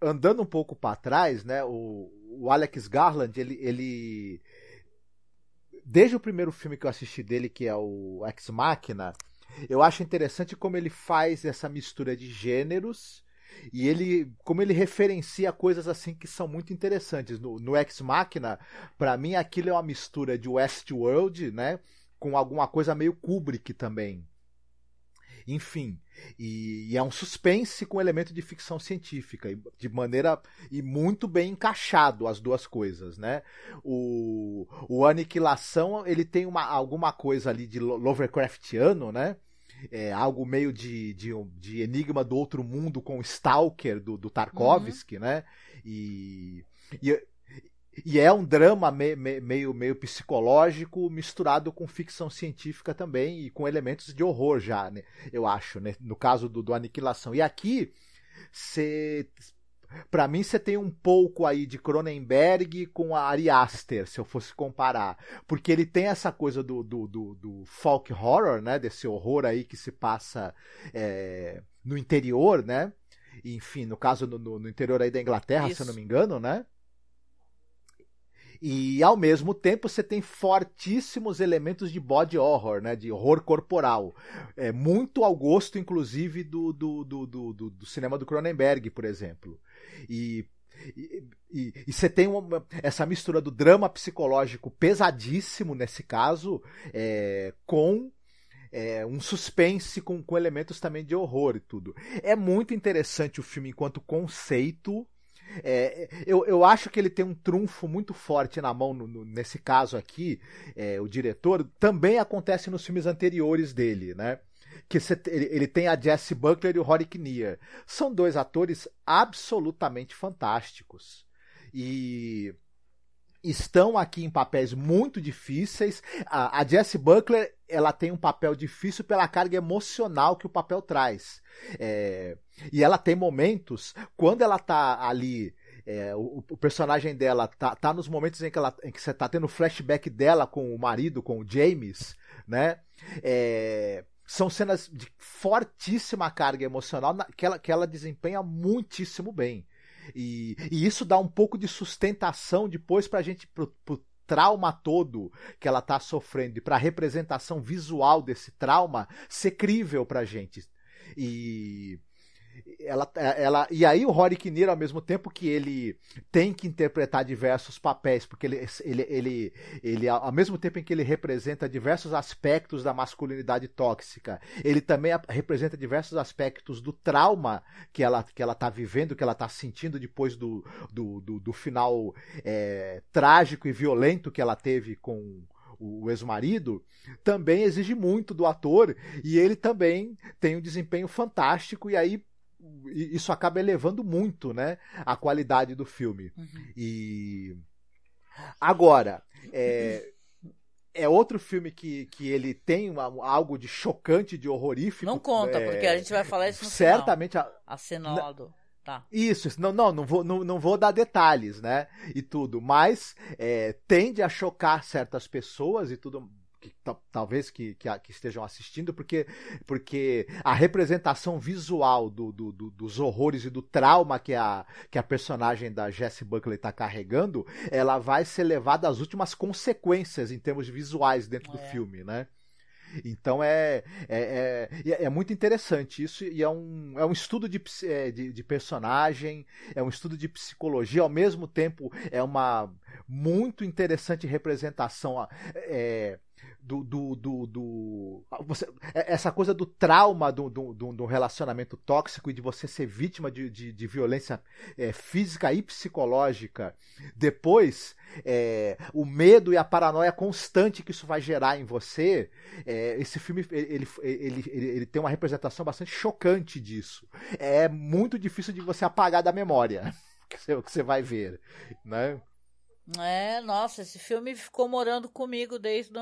[SPEAKER 8] andando um pouco para trás, né? O, o Alex Garland, ele, ele desde o primeiro filme que eu assisti dele, que é o Ex Machina, eu acho interessante como ele faz essa mistura de gêneros e ele como ele referencia coisas assim que são muito interessantes no, no Ex Machina para mim aquilo é uma mistura de Westworld né com alguma coisa meio Kubrick também enfim e, e, é um suspense com elemento de ficção científica, de maneira e muito bem encaixado as duas coisas, né? O, o Aniquilação ele tem uma, alguma coisa ali de Lovecraftiano, né? É, algo meio de, de, de, Enigma do Outro Mundo com Stalker do, do Tarkovsky, uhum. né? E, e e é um drama meio, meio, meio psicológico misturado com ficção científica também e com elementos de horror já, né? eu acho, né? no caso do, do Aniquilação. E aqui, você para mim você tem um pouco aí de Cronenberg com a Ari Aster, se eu fosse comparar, porque ele tem essa coisa do, do, do, do folk horror, né, desse horror aí que se passa é, no interior, né, enfim, no caso no, no interior aí da Inglaterra, Isso. se eu não me engano, né, e ao mesmo tempo você tem fortíssimos elementos de body horror, né? De horror corporal. É, muito ao gosto, inclusive, do, do, do, do, do cinema do Cronenberg, por exemplo. E e, você tem uma, essa mistura do drama psicológico pesadíssimo nesse caso, é, com é, um suspense com, com elementos também de horror e tudo. É muito interessante o filme enquanto conceito. É, eu, eu acho que ele tem um trunfo muito forte na mão no, no, nesse caso aqui, é, o diretor. Também acontece nos filmes anteriores dele, né? Que ele, ele, tem a Jesse Buckler e o Rory Kinnear. São dois atores absolutamente fantásticos. E estão aqui em papéis muito difíceis. A, a Jessie Buckler ela tem um papel difícil pela carga emocional que o papel traz. É, e ela tem momentos, quando ela tá ali. É, o, o, personagem dela tá, tá nos momentos em que, ela, em que você tá tendo flashback dela com o marido, com o James, né? É, são cenas de fortíssima carga emocional que ela, que ela desempenha muitíssimo bem. E, e isso dá um pouco de sustentação depois pra gente, pro, pro trauma todo que ela tá sofrendo e pra representação visual desse trauma ser crível pra gente. E ela, ela, e aí o Rory Kinnear, ao mesmo tempo que ele tem que interpretar diversos papéis, porque ele, ele, ele, ele, ao mesmo tempo em que ele representa diversos aspectos da masculinidade tóxica, ele também representa diversos aspectos do trauma que ela que ela está vivendo, que ela está sentindo depois do, do, do, do final é, trágico e violento que ela teve com o ex-marido, também exige muito do ator e ele também tem um desempenho fantástico e aí isso acaba elevando muito, né, a qualidade do filme. Uhum. E agora, é, é outro filme que, que ele tem uma, algo de chocante, de horrorífico.
[SPEAKER 7] Não conta, é, porque a gente vai falar isso no
[SPEAKER 8] certamente final.
[SPEAKER 7] A, a cena do... Tá.
[SPEAKER 8] Isso, não, não, não vou, não, não vou dar detalhes, né? E tudo, mas é, tende a chocar certas pessoas e tudo que, talvez que, que, que, estejam assistindo, porque, porque a representação visual do, do, do, dos horrores e do trauma que a, que a personagem da Jessie Buckley está carregando, ela vai ser levada às últimas consequências em termos visuais dentro é. do filme, né? Então é, é, é, é, muito interessante isso e é um, é um estudo de, é, de, de, personagem, é um estudo de psicologia, ao mesmo tempo é uma muito interessante representação. É, do, do, do, do você, é, essa coisa do trauma do, do, do, relacionamento tóxico e de você ser vítima de, de, de violência é, física e psicológica. Depois, é, o medo e a paranoia constante que isso vai gerar em você. É, esse filme ele, ele, ele, ele, tem uma representação bastante chocante disso. É muito difícil de você apagar da memória que você, que você vai ver, né?
[SPEAKER 7] É, nossa, esse filme ficou morando comigo desde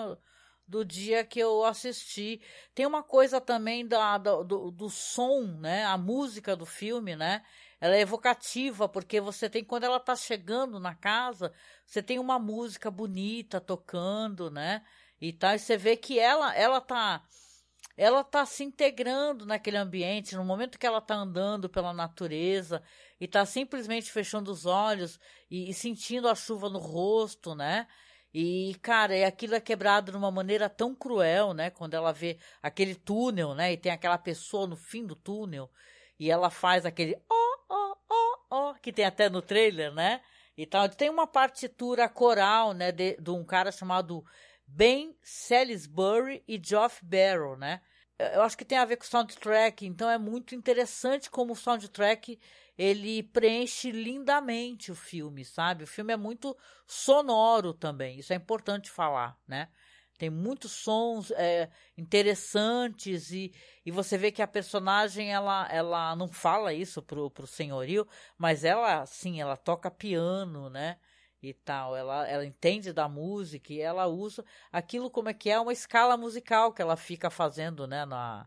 [SPEAKER 7] do dia que eu assisti. Tem uma coisa também da, do, do som, né? A música do filme, né? Ela é evocativa, porque você tem, quando ela tá chegando na casa, você tem uma música bonita tocando, né? E tal, e você vê que ela, ela tá ela está se integrando naquele ambiente, no momento que ela está andando pela natureza e está simplesmente fechando os olhos e, e, sentindo a chuva no rosto, né? E, cara, é aquilo é quebrado de uma maneira tão cruel, né? Quando ela vê aquele túnel, né? E tem aquela pessoa no fim do túnel e ela faz aquele ó, ó, ó, ó, que tem até no trailer, né? E tal. Tem uma partitura coral, né? De, de um cara chamado Ben Salisbury e Geoff Barrow, né? Eu acho que tem a ver com o soundtrack, então é muito interessante como o soundtrack ele preenche lindamente o filme, sabe? O filme é muito sonoro também, isso é importante falar, né? Tem muitos sons é, interessantes e, e você vê que a personagem ela, ela não fala isso pro, pro senhorio, mas ela, sim, ela toca piano, né? E tal. Ela, ela entende da música e ela usa aquilo como é que é uma escala musical que ela fica fazendo, né, na,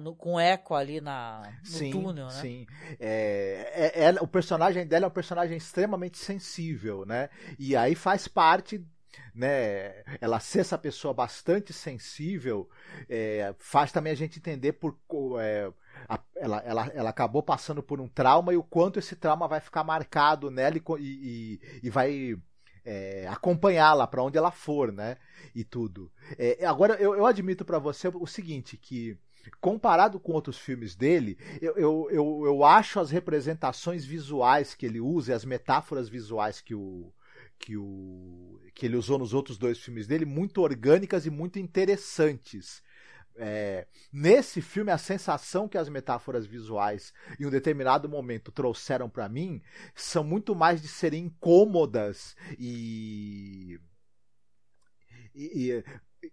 [SPEAKER 7] no, com eco ali na, no
[SPEAKER 8] sim,
[SPEAKER 7] túnel, né?
[SPEAKER 8] Sim, é, é, é, o personagem dela é um personagem extremamente sensível, né? E aí faz parte né, ela ser essa pessoa bastante sensível, é, faz também a gente entender por é, ela, ela, ela acabou passando por um trauma e o quanto esse trauma vai ficar marcado nela e, e, e vai é, acompanhá-la para onde ela for, né? E tudo. É, agora eu, eu admito para você o seguinte que comparado com outros filmes dele, eu, eu, eu, eu, acho as representações visuais que ele usa e as metáforas visuais que o, que, o, que ele usou nos outros dois filmes dele muito orgânicas e muito interessantes. É, nesse filme, a sensação que as metáforas visuais em um determinado momento trouxeram para mim são muito mais de serem incômodas e, e,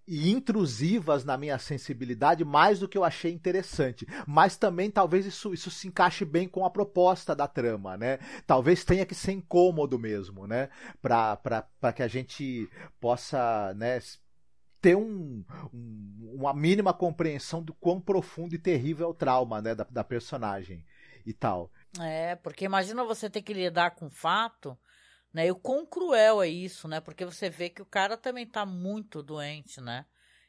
[SPEAKER 8] e, intrusivas na minha sensibilidade, mais do que eu achei interessante. Mas também talvez isso, isso se encaixe bem com a proposta da trama, né? Talvez tenha que ser incômodo mesmo, né? Para que a gente possa né, ter um, um, uma mínima compreensão do quão profundo e terrível é o trauma né, da, da personagem e tal.
[SPEAKER 7] É, porque imagina você ter que lidar com o fato, né? E o quão cruel é isso, né? Porque você vê que o cara também tá muito doente, né?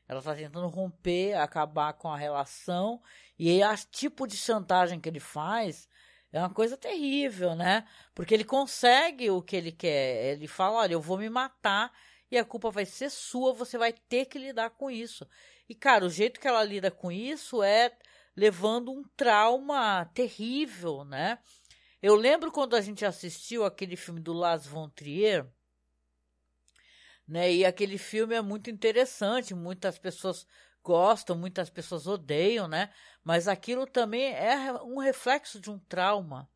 [SPEAKER 7] Ela tá tentando romper, acabar com a relação, e o tipo de chantagem que ele faz é uma coisa terrível, né? Porque ele consegue o que ele quer. Ele fala: olha, eu vou me matar e a culpa vai ser sua, você vai ter que lidar com isso. E, cara, o jeito que ela lida com isso é levando um trauma terrível, né? Eu lembro quando a gente assistiu aquele filme do Las von Trier, né? E aquele filme é muito interessante, muitas pessoas gostam, muitas pessoas odeiam, né? Mas aquilo também é um reflexo de um trauma,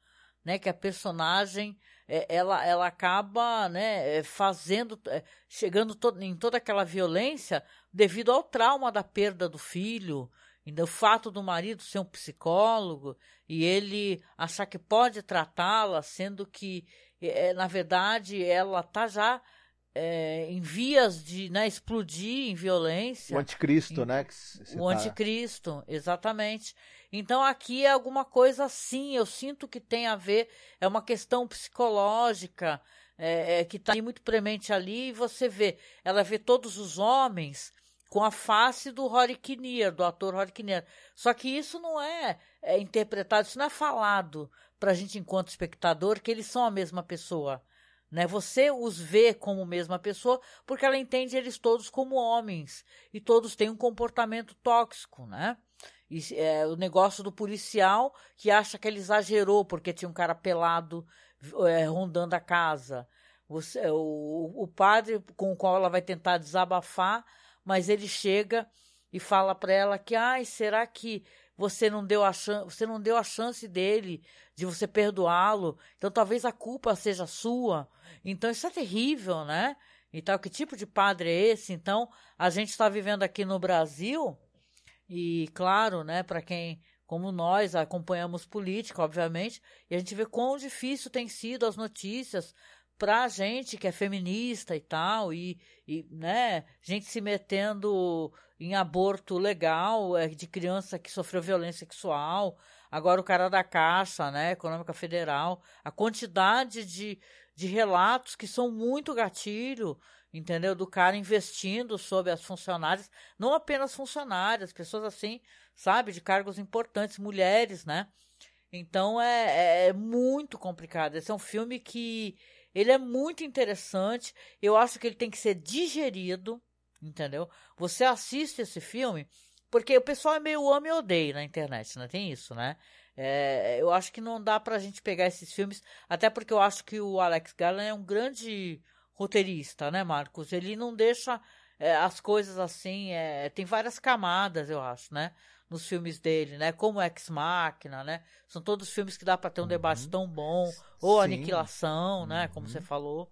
[SPEAKER 7] né? Que a personagem é, ela, ela acaba né, é, fazendo, é, chegando to, em toda aquela violência devido ao trauma da perda do filho, e o fato do marido ser um psicólogo e ele achar que pode tratá-la, sendo que, é, na verdade, ela está já é, em vias de né, explodir em violência.
[SPEAKER 8] O anticristo,
[SPEAKER 7] em,
[SPEAKER 8] né?
[SPEAKER 7] o tá... anticristo, exatamente. Então aqui é alguma coisa assim, eu sinto que tem a ver, é uma questão psicológica é, é, que está muito premente ali e você vê, ela vê todos os homens com a face do Rory Kinnear, do ator Rory Kinnear. Só que isso não é, é interpretado, isso não é falado para a gente enquanto espectador que eles são a mesma pessoa. Né? Você os vê como mesma pessoa porque ela entende eles todos como homens e todos têm um comportamento tóxico, né? E, é, o negócio do policial que acha que ele exagerou porque tinha um cara pelado é, rondando a casa. Você, o, o padre com o qual ela vai tentar desabafar, mas ele chega e fala para ela que, ai, será que você não deu a chance, você não deu a chance dele de você perdoá-lo, então talvez a culpa seja sua. Então isso é terrível, né? Então, que tipo de padre é esse? Então, a gente está vivendo aqui no Brasil, e claro, né, para quem, como nós, acompanhamos política, obviamente, e a gente vê quão difícil tem sido as notícias pra gente que é feminista e tal, e, e né, gente se metendo em aborto legal, é, de criança que sofreu violência sexual, agora o cara da Caixa, né, Econômica Federal, a quantidade de, de relatos que são muito gatilho, entendeu? Do cara investindo sobre as funcionárias, não apenas funcionárias, pessoas assim, sabe, de cargos importantes, mulheres, né? Então é, é, é muito complicado. Esse é um filme que ele é muito interessante. Eu acho que ele tem que ser digerido, entendeu? Você assiste esse filme porque o pessoal é meio ama e odeia na internet, né? Tem isso, né? É, eu acho que não dá pra gente pegar esses filmes, até porque eu acho que o Alex Garland é um grande roteirista, né, Marcos? Ele não deixa é, as coisas assim, é, tem várias camadas, eu acho, né? Nos filmes dele, né? Como Ex Machina, né? São todos filmes que dá para ter um uhum. debate tão bom. Ou Sim. Aniquilação, né? Como uhum. você falou.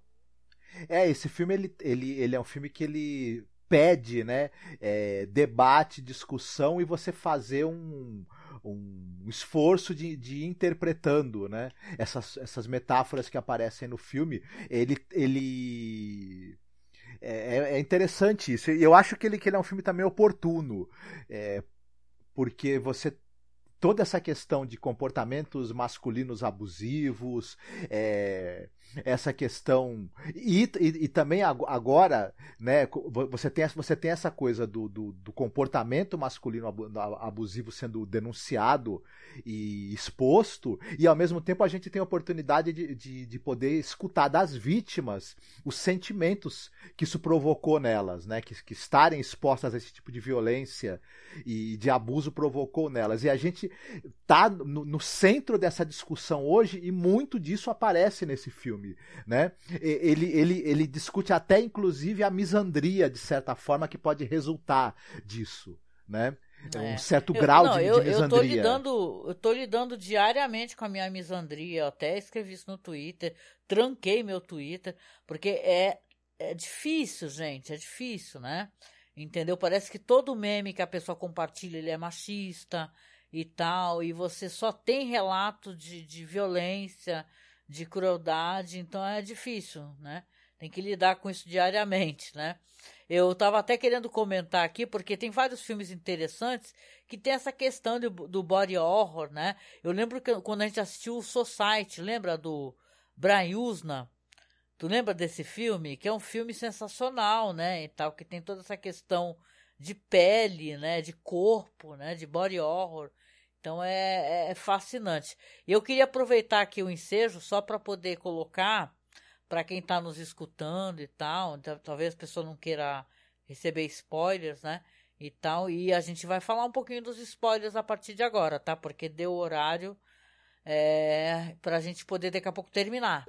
[SPEAKER 8] É, esse filme, ele, ele, ele é um filme que ele pede, né? É, debate, discussão e você fazer um, um esforço de, de interpretando né? essas, essas metáforas que aparecem no filme. Ele. ele é, é, é interessante isso. E eu acho que ele, que ele é um filme também oportuno. É, porque você toda essa questão de comportamentos masculinos abusivos, é, essa questão e, e, e, também agora, né, você tem, você tem essa coisa do, do, do, comportamento masculino abusivo sendo denunciado e exposto, e ao mesmo tempo a gente tem a oportunidade de, de, de poder escutar das vítimas os sentimentos que isso provocou nelas, né, que, que estarem expostas a esse tipo de violência e de abuso provocou nelas. E a gente tá no, no centro dessa discussão hoje e muito disso aparece nesse filme, né? Ele, ele, ele discute até inclusive a misandria de certa forma que pode resultar disso, né? É. Um certo eu, grau não, de, eu, de misandria.
[SPEAKER 7] Eu tô, lidando, eu tô lidando diariamente com a minha misandria. Eu até escrevi isso no Twitter. Tranquei meu Twitter. Porque é, é difícil, gente. É difícil, né? Entendeu? Parece que todo meme que a pessoa compartilha ele é machista e tal. E você só tem relato de, de violência, de crueldade. Então é difícil, né? Tem que lidar com isso diariamente, né? Eu estava até querendo comentar aqui, porque tem vários filmes interessantes que tem essa questão do, body horror, né? Eu lembro que quando a gente assistiu o Society, lembra do Brian Usna? Tu lembra desse filme? Que é um filme sensacional, né? E tal, que tem toda essa questão de pele, né? De corpo, né? De body horror. Então é, é, é fascinante. Eu queria aproveitar aqui o ensejo só para poder colocar para quem está nos escutando e tal, talvez a pessoa não queira receber spoilers, né? E tal, e a gente vai falar um pouquinho dos spoilers a partir de agora, tá? Porque deu horário é, para a gente poder daqui a pouco terminar.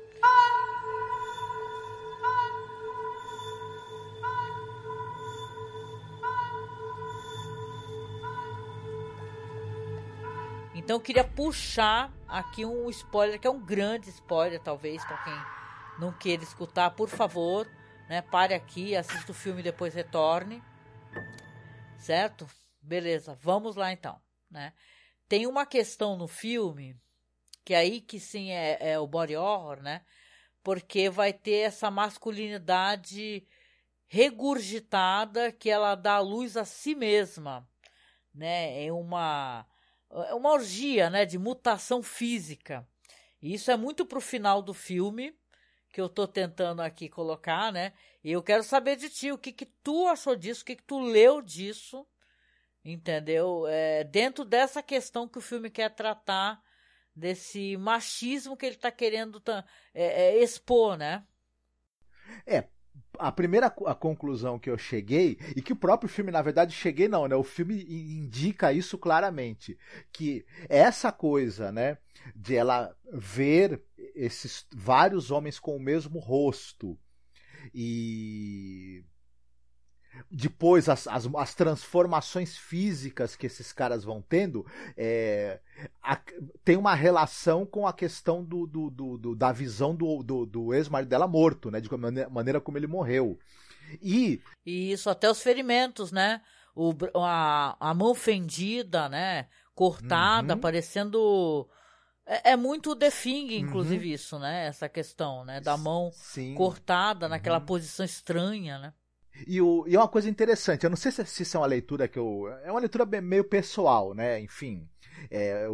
[SPEAKER 7] Então eu queria puxar aqui um spoiler que é um grande spoiler, talvez, para quem não queira escutar, por favor, né, pare aqui, assista o filme e depois retorne. Certo? Beleza, vamos lá então, né? Tem uma questão no filme que aí que sim é, é o body horror, né? Porque vai ter essa masculinidade regurgitada que ela dá luz a si mesma, né? É uma é uma orgia, né, de mutação física. E isso é muito pro final do filme, que eu tô tentando aqui colocar, né? E eu quero saber de ti, o que que tu achou disso, o que que tu leu disso, entendeu? É, dentro dessa questão que o filme quer tratar, desse machismo que ele tá querendo é, é, expor, né?
[SPEAKER 8] É, a primeira a conclusão que eu cheguei, e que o próprio filme, na verdade, cheguei não, né? O filme indica isso claramente. Que essa coisa, né? De ela ver esses vários homens com o mesmo rosto e depois as, as, as, transformações físicas que esses caras vão tendo é, a, tem uma relação com a questão do, do, do, do da visão do, do, do ex-marido dela morto, né? De maneira, maneira como ele morreu. E.
[SPEAKER 7] Isso, até os ferimentos, né? O, a, a mão fendida, né? Cortada, uhum. parecendo É, é muito The Thing, inclusive, uhum. isso, né? Essa questão, né? Da mão Sim. cortada naquela uhum. posição estranha, né?
[SPEAKER 8] E, o, e é uma coisa interessante, eu não sei se, se isso é uma leitura que eu. É uma leitura meio pessoal, né? Enfim. É,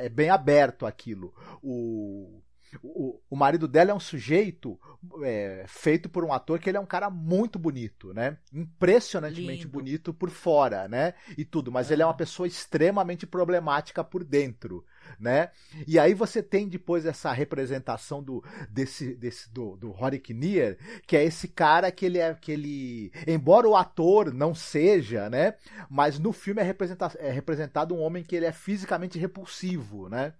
[SPEAKER 8] é bem aberto aquilo. O, o, o marido dela é um sujeito é, feito por um ator que ele é um cara muito bonito, né? Impressionantemente Lindo. bonito por fora, né? E tudo, mas ele é uma pessoa extremamente problemática por dentro, né? E aí você tem depois essa representação do desse, desse do, do Kinnear, que é esse cara que ele é que ele, embora o ator não seja, né? Mas no filme é, representa, é representado um homem que ele é fisicamente repulsivo, né?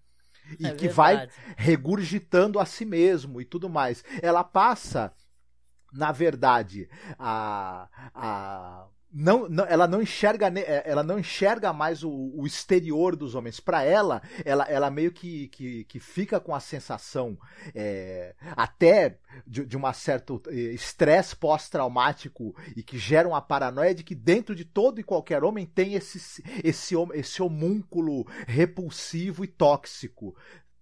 [SPEAKER 8] E é que vai regurgitando a si mesmo e tudo mais. Ela passa, na verdade, a, a não, não, ela não enxerga é, ela não enxerga mais o, o exterior dos homens para ela, ela ela meio que, que, que fica com a sensação é, até de, de um certo é, estresse pós-traumático e que gera uma paranoia de que dentro de todo e qualquer homem tem esse esse esse homúnculo repulsivo e tóxico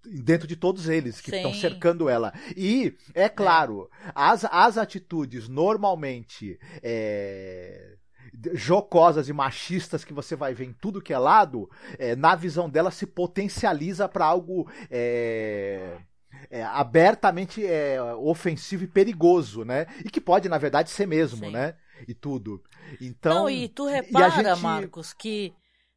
[SPEAKER 8] dentro de todos eles que estão cercando ela. E, é claro, é. As, as atitudes normalmente é, jocosas e machistas que você vai ver em tudo que é lado, é, na visão dela se potencializa para algo é, é, abertamente é, ofensivo e perigoso, né? E que pode, na verdade, ser mesmo, Sim. né? E tudo. Então.
[SPEAKER 7] Não, e tu repara, e gente... Marcos, que.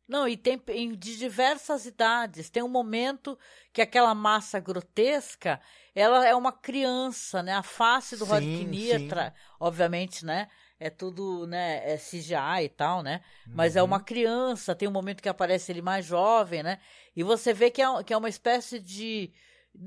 [SPEAKER 7] Não, e tem de diversas idades. Tem um momento que aquela massa grotesca, ela é uma criança, né? A face do Rodkinier, obviamente, né? É tudo, né, é CGI e tal, né? Mas é uma uhum. criança, tem um momento que aparece ele mais jovem, né? E você vê que é, que é uma espécie de.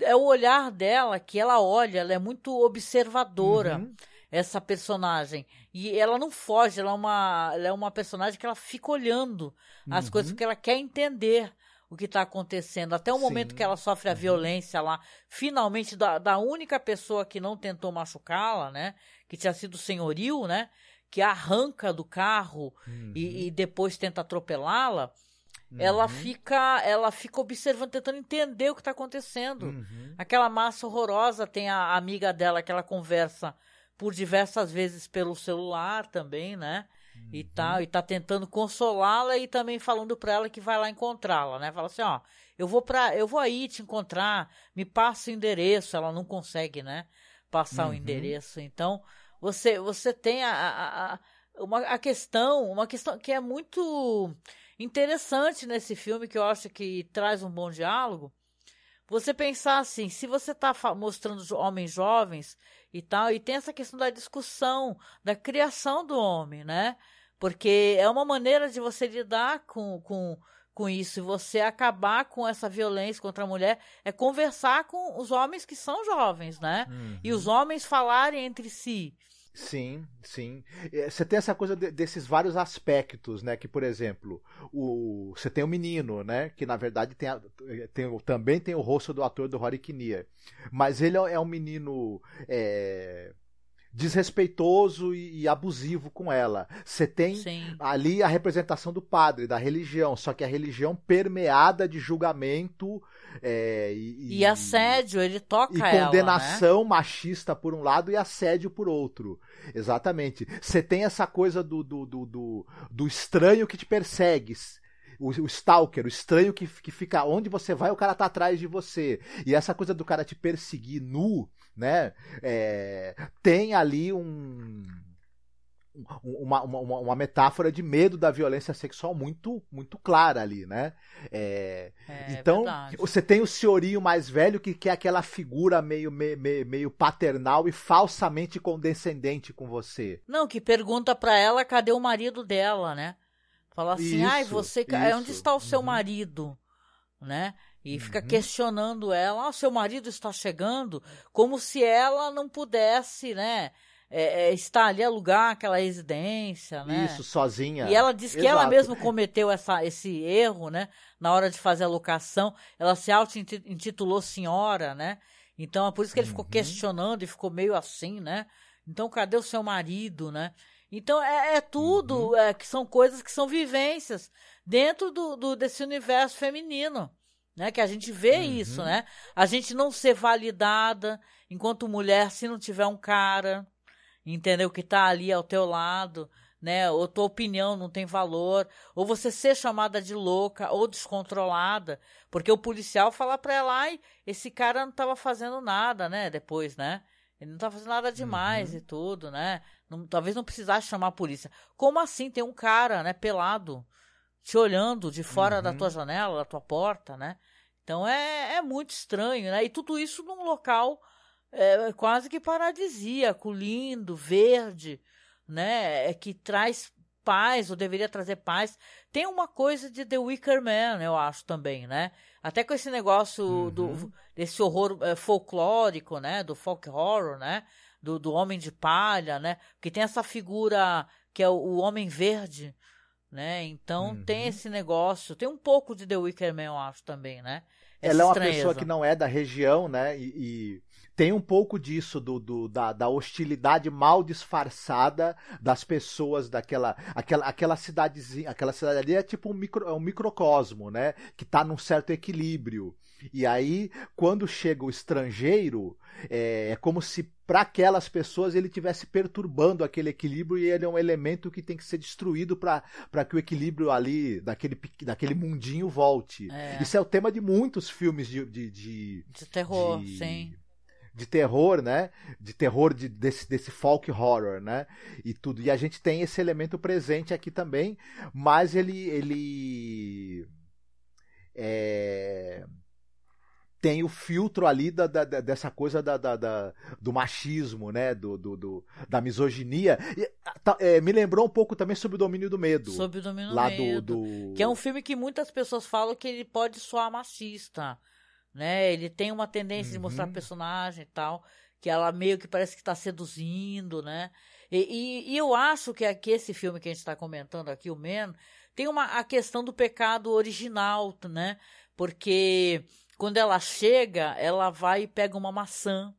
[SPEAKER 7] É o olhar dela que ela olha, ela é muito observadora, uhum. essa personagem. E ela não foge, ela é uma, ela é uma personagem que ela fica olhando as coisas uhum. que ela quer entender o que está acontecendo. Até o Sim. momento que ela sofre a uhum. violência lá, finalmente, da, da única pessoa que não tentou machucá-la, né? Que tinha sido o senhorio, né? Que arranca do carro uhum. e, e, depois tenta atropelá-la, uhum. ela fica ela fica observando, tentando entender o que está acontecendo. Uhum. Aquela massa horrorosa tem a amiga dela que ela conversa por diversas vezes pelo celular também, né? E tal, e tá tentando consolá-la e também falando para ela que vai lá encontrá-la, né? Fala assim, ó, eu vou para, eu vou aí te encontrar, me passa o endereço, ela não consegue, né? Passar o uhum. endereço. Então, você, você tem a, a, a, uma, a questão, uma questão que é muito interessante nesse filme, que eu acho que traz um bom diálogo. Você pensar assim, se você está mostrando homens jovens e tal, e tem essa questão da discussão, da criação do homem, né? Porque é uma maneira de você lidar com, com, com isso e você acabar com essa violência contra a mulher é conversar com os homens que são jovens, né? Uhum. E os homens falarem entre si.
[SPEAKER 8] Sim, sim. É, você tem essa coisa de, desses vários aspectos, né? Que, por exemplo, o, você tem o menino, né? Que na verdade tem, a, tem também tem o rosto do ator do Rory Kinnear. Mas ele é, é um menino é, desrespeitoso e, abusivo com ela. Você tem Sim. ali a representação do padre, da religião, só que a religião permeada de julgamento é,
[SPEAKER 7] e, e, assédio, ele toca
[SPEAKER 8] e ela, condenação né? machista por um lado e assédio por outro. Exatamente. Você tem essa coisa do, do, do, do, do estranho que te persegue o, o stalker, o estranho que, que fica onde você vai, o cara tá atrás de você. E essa coisa do cara te perseguir nu, né? É, tem ali um uma, uma, uma, metáfora de medo da violência sexual muito muito clara ali, né? É, é, então, verdade. você tem o senhorinho mais velho que, que é aquela figura meio, meio, meio paternal e falsamente condescendente com você.
[SPEAKER 7] Não, que pergunta para ela cadê o marido dela, né? Fala assim, isso, ai, você. Isso. Onde está o seu uhum. marido? Né? E fica uhum. questionando ela, ah, seu marido está chegando, como se ela não pudesse, né? É, é, estar ali alugar aquela residência, né?
[SPEAKER 8] Isso, sozinha.
[SPEAKER 7] E ela diz que Exato. ela mesma cometeu essa, esse erro, né? Na hora de fazer a locação, ela se auto-intitulou senhora, né? Então é por isso que ele uhum. ficou questionando e ficou meio assim, né? Então cadê o seu marido, né? Então é, é tudo uhum. é, que são coisas que são vivências dentro do, do, desse universo feminino, né? Que a gente vê
[SPEAKER 8] Uhum.
[SPEAKER 7] isso, né? A gente não ser validada enquanto mulher se não tiver um cara, entendeu? Que tá ali ao teu lado, né? Ou tua opinião não tem valor, ou você ser chamada de louca ou descontrolada, porque o policial fala pra ela, ai, esse cara não tava fazendo nada, né? Depois, né? Ele não tá fazendo nada demais
[SPEAKER 8] Uhum.
[SPEAKER 7] e tudo, né? Não- talvez não precisasse chamar a polícia. Como assim tem um cara, né, pelado, te olhando de fora da
[SPEAKER 8] Uhum.
[SPEAKER 7] tua janela, da tua porta, né? Então é, é muito estranho, né? E tudo isso num local é, quase que paradisíaco, lindo, verde, né? É, que traz paz, ou deveria trazer paz. Tem uma coisa de The Wicker Man, eu acho também, né? Até com esse negócio do, desse horror é, folclórico, né? Do folk horror, né? Do, do homem de palha, né? Que tem essa figura que é o, o homem verde, né? Então
[SPEAKER 8] Uhum.
[SPEAKER 7] tem esse negócio, tem um pouco de The Wicker Man, eu acho também, né? Essa
[SPEAKER 8] Ela é uma
[SPEAKER 7] estranheza.
[SPEAKER 8] pessoa que não é da região, né? E, e tem um pouco disso do, do- da, da hostilidade mal disfarçada das pessoas daquela aquela, aquela cidadezinha, aquela cidade ali é tipo um, micro, é um microcosmo, né? Que tá num certo equilíbrio. E aí, quando chega o estrangeiro, é, é como se para aquelas pessoas ele estivesse perturbando aquele equilíbrio e ele é um elemento que tem que ser destruído para que o equilíbrio ali daquele, daquele mundinho volte.
[SPEAKER 7] É.
[SPEAKER 8] Isso é o tema de muitos filmes de, de, de,
[SPEAKER 7] De terror,
[SPEAKER 8] de-
[SPEAKER 7] sim.
[SPEAKER 8] de terror, né? De terror de, desse, desse folk horror, né? E tudo. E a gente tem esse elemento presente aqui também, mas ele ele é, tem o filtro ali da, da- dessa coisa da, da- da- do machismo, né? Do, do- do- da misoginia. E, tá, é, me lembrou um pouco também sobre o domínio do medo.
[SPEAKER 7] Sob o domínio do
[SPEAKER 8] lá
[SPEAKER 7] medo.
[SPEAKER 8] do, do
[SPEAKER 7] Que é um filme que muitas pessoas falam que ele pode soar machista, né? Ele tem uma tendência de mostrar
[SPEAKER 8] Uhum.
[SPEAKER 7] personagem e tal, que ela meio que parece que está seduzindo, né? E, e- e eu acho que aqui esse filme que a gente está comentando aqui, o Men, tem uma, a questão do pecado original, né? Porque quando ela chega, ela vai e pega uma maçã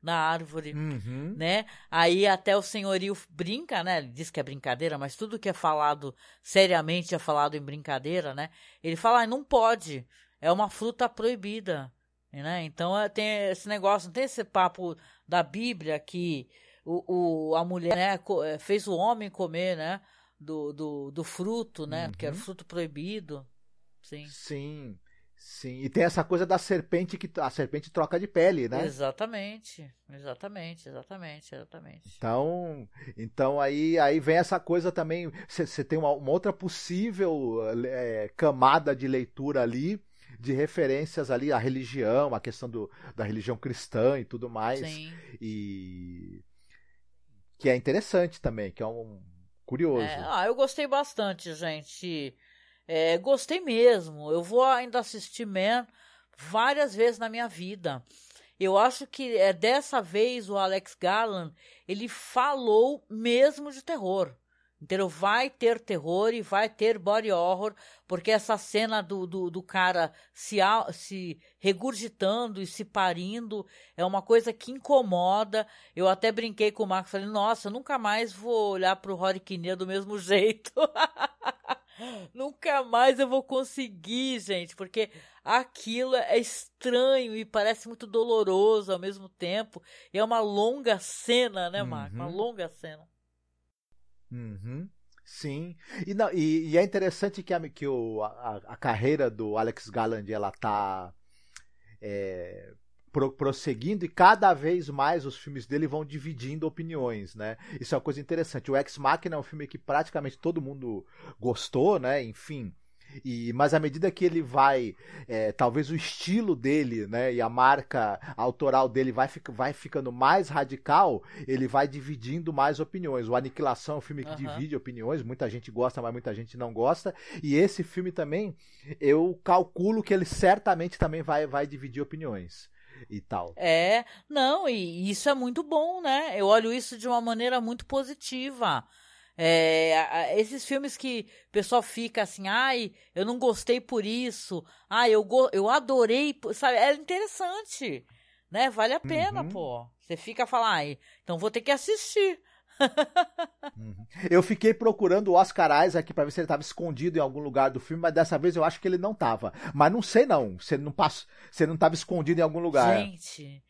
[SPEAKER 7] na árvore
[SPEAKER 8] Uhum.
[SPEAKER 7] né? Aí até o senhorio brinca, né? Ele diz que é brincadeira, mas tudo que é falado seriamente é falado em brincadeira, né? Ele fala, ah, não pode, é uma fruta proibida, né? Então é, tem esse negócio, não tem esse papo da Bíblia que o, o, a mulher né, eh, fez o homem comer, né? Do, do, do fruto, né? Que era
[SPEAKER 8] Uhum.
[SPEAKER 7] fruto proibido. Sim.
[SPEAKER 8] Sim, sim. E tem essa coisa da serpente que a serpente troca de pele, né?
[SPEAKER 7] Exatamente, exatamente, exatamente, exatamente.
[SPEAKER 8] Então, então aí, aí vem essa coisa também. Você tem uma, uma outra possível é, camada de leitura ali, de referências ali à religião, à questão do, da religião cristã e tudo mais.
[SPEAKER 7] Sim.
[SPEAKER 8] E que é interessante também, que é um curioso.
[SPEAKER 7] É, ah, eu gostei bastante, gente. É, gostei mesmo. Eu vou ainda assistir Man várias vezes na minha vida. Eu acho que é dessa vez o Alex Garland ele falou mesmo de terror. Entendeu? Vai ter terror e vai ter body horror, porque essa cena do, do, do cara se, se regurgitando e se parindo é uma coisa que incomoda. Eu até brinquei com o Marco, falei, nossa, eu nunca mais vou olhar pro Rory Kinnear do mesmo jeito. nunca mais eu vou conseguir, gente, porque aquilo é estranho e parece muito doloroso ao mesmo tempo. E é uma longa cena, né, Marco? Uma
[SPEAKER 8] Uhum.
[SPEAKER 7] longa cena.
[SPEAKER 8] Uhum, sim. E, não, e, e é interessante que, a, que o, a, a carreira do Alex Garland ela tá é, pro- prosseguindo e cada vez mais os filmes dele vão dividindo opiniões, né? Isso é uma coisa interessante. O Ex Machina é um filme que praticamente todo mundo gostou, né? Enfim. E, mas à medida que ele vai, é, talvez o estilo dele, né, e a marca autoral dele vai, fic- vai ficando mais radical, ele vai dividindo mais opiniões. O Aniquilação é um filme que
[SPEAKER 7] Aham.
[SPEAKER 8] divide opiniões, muita gente gosta, mas muita gente não gosta. E esse filme também, eu calculo que ele certamente também vai, vai dividir opiniões e tal.
[SPEAKER 7] É, não, e isso é muito bom, né? Eu olho isso de uma maneira muito positiva. É, esses filmes que o pessoal fica assim, ai, eu não gostei por isso, ai, eu, eu adorei, por-", sabe? É interessante, né? Vale a pena,
[SPEAKER 8] Uhum.
[SPEAKER 7] pô. Você fica falar, ai, então vou ter que assistir.
[SPEAKER 8] Uhum. Eu fiquei procurando o Oscar Isaac para ver se ele estava escondido em algum lugar do filme, mas dessa vez eu acho que ele não estava. Mas não sei não, se ele não passou, se ele não estava escondido em algum lugar.
[SPEAKER 7] Gente,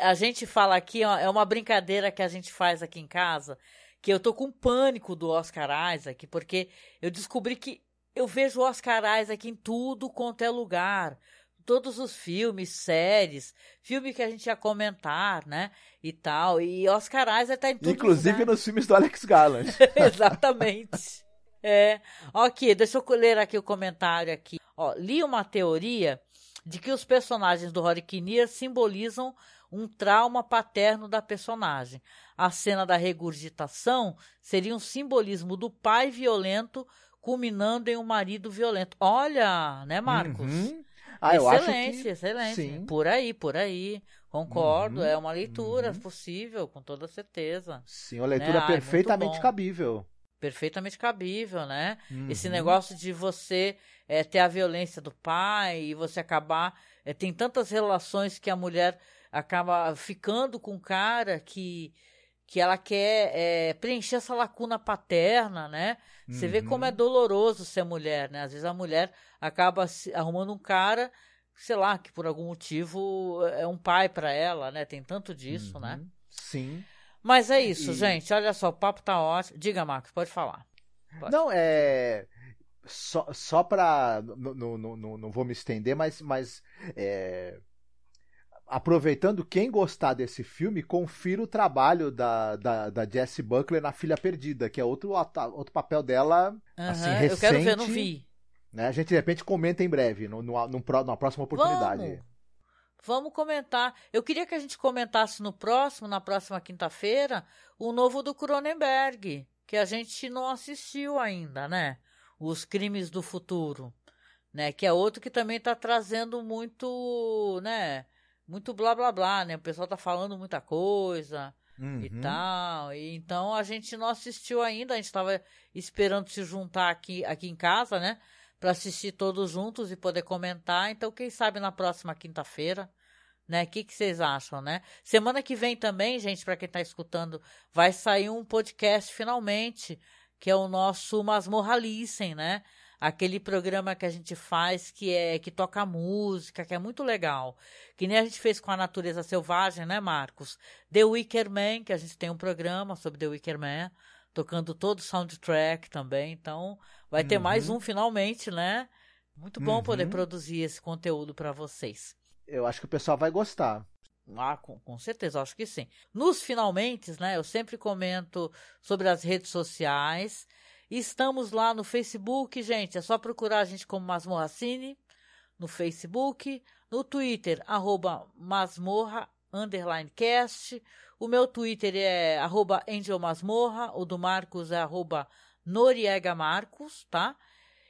[SPEAKER 7] a gente fala aqui, ó, é uma brincadeira que a gente faz aqui em casa, que eu tô com pânico do Oscar Isaac, porque eu descobri que eu vejo o Oscar Isaac em tudo quanto é lugar todos os filmes, séries, filme que a gente ia comentar, né? E tal. E Oscar Isaac tá em tudo.
[SPEAKER 8] Inclusive nos filmes do Alex Garland.
[SPEAKER 7] Exatamente. É. Ok, deixa eu ler aqui o comentário aqui. Ó, li uma teoria de que os personagens do Rory Kinnear simbolizam um trauma paterno da personagem. A cena da regurgitação seria um simbolismo do pai violento culminando em um marido violento. Olha, né, Marcos? Uhum.
[SPEAKER 8] Ah,
[SPEAKER 7] excelente,
[SPEAKER 8] que...
[SPEAKER 7] excelente.
[SPEAKER 8] Sim.
[SPEAKER 7] Por aí, por aí. Concordo,
[SPEAKER 8] uhum,
[SPEAKER 7] é uma leitura
[SPEAKER 8] uhum.
[SPEAKER 7] possível, com toda certeza.
[SPEAKER 8] Sim, uma leitura
[SPEAKER 7] né?
[SPEAKER 8] perfeitamente Ai, cabível.
[SPEAKER 7] Perfeitamente cabível, né?
[SPEAKER 8] Uhum.
[SPEAKER 7] Esse negócio de você é, ter a violência do pai e você acabar. É, tem tantas relações que a mulher acaba ficando com o cara que que ela quer é, preencher essa lacuna paterna, né? Você uhum. vê como é uhum. doloroso ser mulher, né? Às vezes a mulher acaba arrumando um cara, sei lá, que por algum motivo é um pai para ela, né? Tem tanto disso, né?
[SPEAKER 8] uhum. né? Sim.
[SPEAKER 7] Mas é isso, e... gente. Olha só, o papo tá ótimo. Diga, Marcos, pode falar. Pode.
[SPEAKER 8] Não, é. Só, só pra. Não, não, não, não vou me estender, mas. mas é aproveitando, quem gostar desse filme, confira o trabalho da, da, da Jessie Buckley na Filha Perdida, que é outro, outro papel dela, uhum, assim, recente. Eu
[SPEAKER 7] quero ver, não vi.
[SPEAKER 8] Né? A gente, de repente, comenta em breve, no, no, no, na próxima oportunidade.
[SPEAKER 7] Vamos. Vamos comentar. Eu queria que a gente comentasse no próximo, na próxima quinta-feira, o novo do Cronenberg, que a gente não assistiu ainda, né? Os Crimes do Futuro, né? Que é outro que também está trazendo muito, né? Muito blá blá blá, né? O pessoal tá falando muita coisa uhum. e tal. E, então a gente não assistiu ainda, a gente tava esperando se juntar aqui, aqui em casa, né? Pra assistir todos juntos e poder comentar. Então, quem sabe na próxima quinta-feira, né? O que, que vocês acham, né? Semana que vem também, gente, para quem tá escutando, vai sair um podcast finalmente, que é o nosso Masmorra Listen, né? Aquele programa que a gente faz que é que toca música, que é muito legal. Que nem a gente fez com a natureza selvagem, né, Marcos? The Wicker Man, que a gente tem um programa sobre The Wicker Man, tocando todo o soundtrack também. Então, vai ter uhum. mais um finalmente, né? Muito bom uhum. poder produzir esse conteúdo para vocês.
[SPEAKER 8] Eu acho que o pessoal vai gostar.
[SPEAKER 7] Ah, com, com certeza, acho que sim. Nos finalmente, né? Eu sempre comento sobre as redes sociais. Estamos lá no Facebook, gente. É só procurar a gente como Masmorra Cine no Facebook, no Twitter, arroba masmorra, underline cast. O meu Twitter é arroba angelmasmorra, o do Marcos é arroba tá?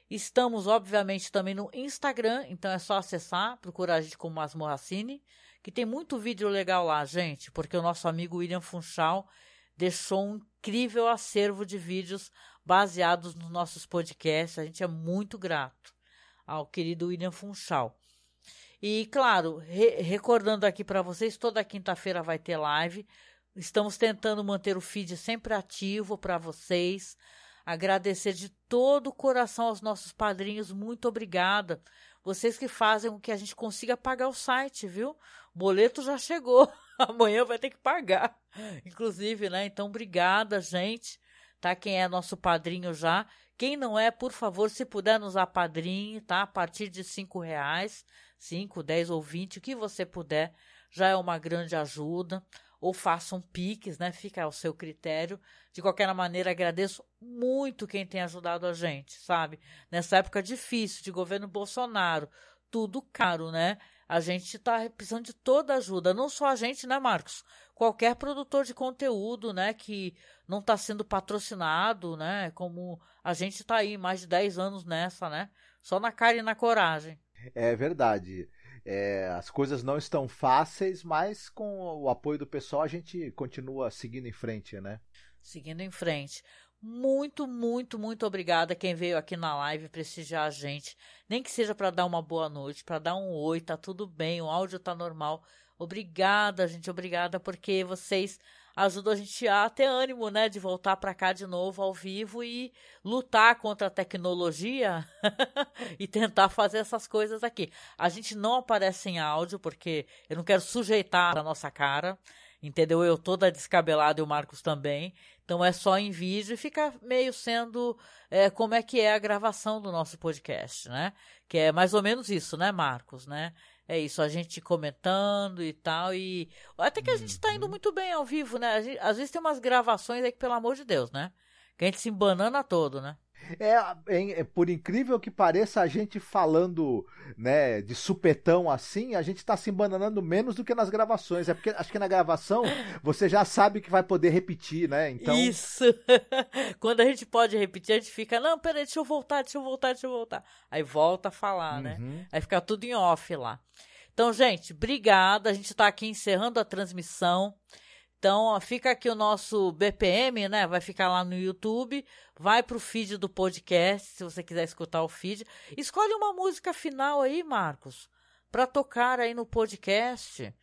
[SPEAKER 7] Estamos, obviamente, também no Instagram, então é só acessar, procurar a gente como Masmorra Cine, que tem muito vídeo legal lá, gente, porque o nosso amigo William Funchal deixou um incrível acervo de vídeos baseados nos nossos podcasts. A gente é muito grato ao querido William Funchal. E, claro, re recordando aqui para vocês, toda quinta-feira vai ter live. Estamos tentando manter o feed sempre ativo para vocês. Agradecer de todo o coração aos nossos padrinhos. Muito obrigada. Vocês que fazem com que a gente consiga pagar o site, viu? O boleto já chegou. Amanhã vai ter que pagar. Inclusive, né? Então, obrigada, gente tá? Quem é nosso padrinho já. Quem não é, por favor, se puder nos apadrinhe, tá? A partir de cinco reais, cinco, dez ou vinte, o que você puder, já é uma grande ajuda. Ou façam piques, né? Fica ao seu critério. De qualquer maneira, agradeço muito quem tem ajudado a gente, sabe? Nessa época difícil de governo Bolsonaro, tudo caro, né? A gente está precisando de toda ajuda, não só a gente, né, Marcos? Qualquer produtor de conteúdo, né, que não está sendo patrocinado, né, como a gente está aí mais de 10 anos nessa, né? Só na cara e na coragem.
[SPEAKER 8] É verdade. É, as coisas não estão fáceis, mas com o apoio do pessoal a gente continua seguindo em frente, né?
[SPEAKER 7] Seguindo em frente. Muito, muito, muito obrigada quem veio aqui na live prestigiar a gente. Nem que seja para dar uma boa noite, para dar um oi, tá tudo bem, o áudio tá normal. Obrigada, gente, obrigada porque vocês ajuda a gente a ter ânimo, né, de voltar para cá de novo ao vivo e lutar contra a tecnologia e tentar fazer essas coisas aqui. A gente não aparece em áudio porque eu não quero sujeitar a nossa cara, entendeu? Eu toda descabelada e o Marcos também. Então é só em vídeo e fica meio sendo é, como é que é a gravação do nosso podcast, né? Que é mais ou menos isso, né, Marcos, né? É isso, a gente comentando e tal. E até que a gente tá indo uhum. muito bem ao vivo, né? Gente, às vezes tem umas gravações aí que, pelo amor de Deus, né? Que a gente se embanana todo, né?
[SPEAKER 8] É, é, por incrível que pareça, a gente falando né, de supetão assim, a gente está se embananando menos do que nas gravações. É porque acho que na gravação você já sabe que vai poder repetir, né? Então...
[SPEAKER 7] Isso! Quando a gente pode repetir, a gente fica, não, peraí, deixa eu voltar, deixa eu voltar, deixa eu voltar. Aí volta a falar, né? uhum. né? Aí fica tudo em off lá. Então, gente, obrigada. A gente está aqui encerrando a transmissão. Então, fica aqui o nosso BPM, né? Vai ficar lá no YouTube. Vai pro feed do podcast, se você quiser escutar o feed. Escolhe uma música final aí, Marcos, para tocar aí no podcast.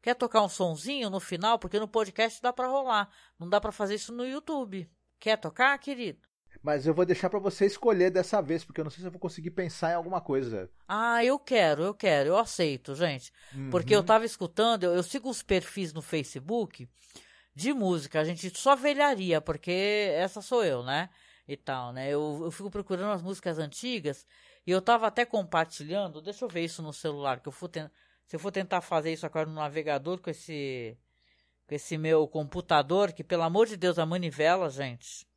[SPEAKER 7] Quer tocar um sonzinho no final? Porque no podcast dá para rolar. Não dá para fazer isso no YouTube. Quer tocar, querido?
[SPEAKER 8] Mas eu vou deixar para você escolher dessa vez, porque eu não sei se eu vou conseguir pensar em alguma coisa.
[SPEAKER 7] Ah, eu quero, eu quero, eu aceito, gente. Uhum. Porque eu tava escutando, eu, eu sigo os perfis no Facebook de música, a gente só velharia, porque essa sou eu, né? E tal, né? Eu, eu fico procurando as músicas antigas e eu tava até compartilhando, deixa eu ver isso no celular, que eu for ten... se eu for tentar fazer isso agora no navegador com esse com esse meu computador, que pelo amor de Deus, a manivela, gente.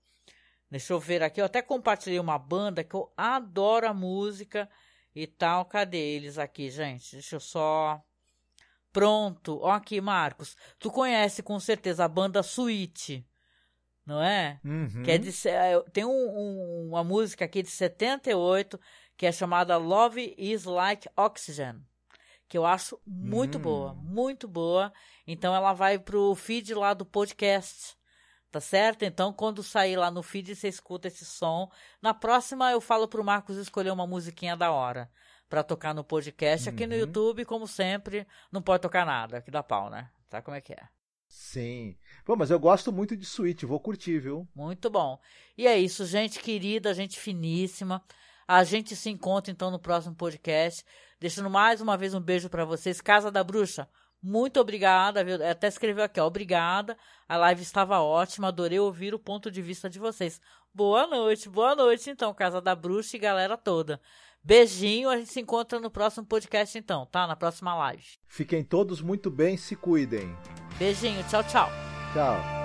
[SPEAKER 7] Deixa eu ver aqui, eu até compartilhei uma banda que eu adoro a música e tal. Cadê eles aqui, gente? Deixa eu só. Pronto. Ó aqui, Marcos. Tu conhece com certeza a banda Suite, não é?
[SPEAKER 8] Uhum.
[SPEAKER 7] Que é de, é, tem um, um, uma música aqui de 78 que é chamada Love is Like Oxygen. Que eu acho muito hum. boa, muito boa. Então ela vai pro feed lá do podcast Tá certo? Então, quando sair lá no feed, você escuta esse som. Na próxima, eu falo pro Marcos escolher uma musiquinha da hora para tocar no podcast. Aqui no uhum. YouTube, como sempre, não pode tocar nada, que dá pau, né? Sabe como é que é?
[SPEAKER 8] Sim. Pô, mas eu gosto muito de Switch, vou curtir, viu?
[SPEAKER 7] Muito bom. E é isso, gente querida, gente finíssima. A gente se encontra então no próximo podcast. Deixando mais uma vez um beijo para vocês. Casa da Bruxa, muito obrigada, viu? Até escreveu aqui, ó, obrigada. A live estava ótima, adorei ouvir o ponto de vista de vocês. Boa noite, boa noite, então, Casa da Bruxa e galera toda. Beijinho, a gente se encontra no próximo podcast, então, tá? Na próxima live.
[SPEAKER 8] Fiquem todos muito bem, se cuidem.
[SPEAKER 7] Beijinho, tchau, tchau.
[SPEAKER 8] Tchau.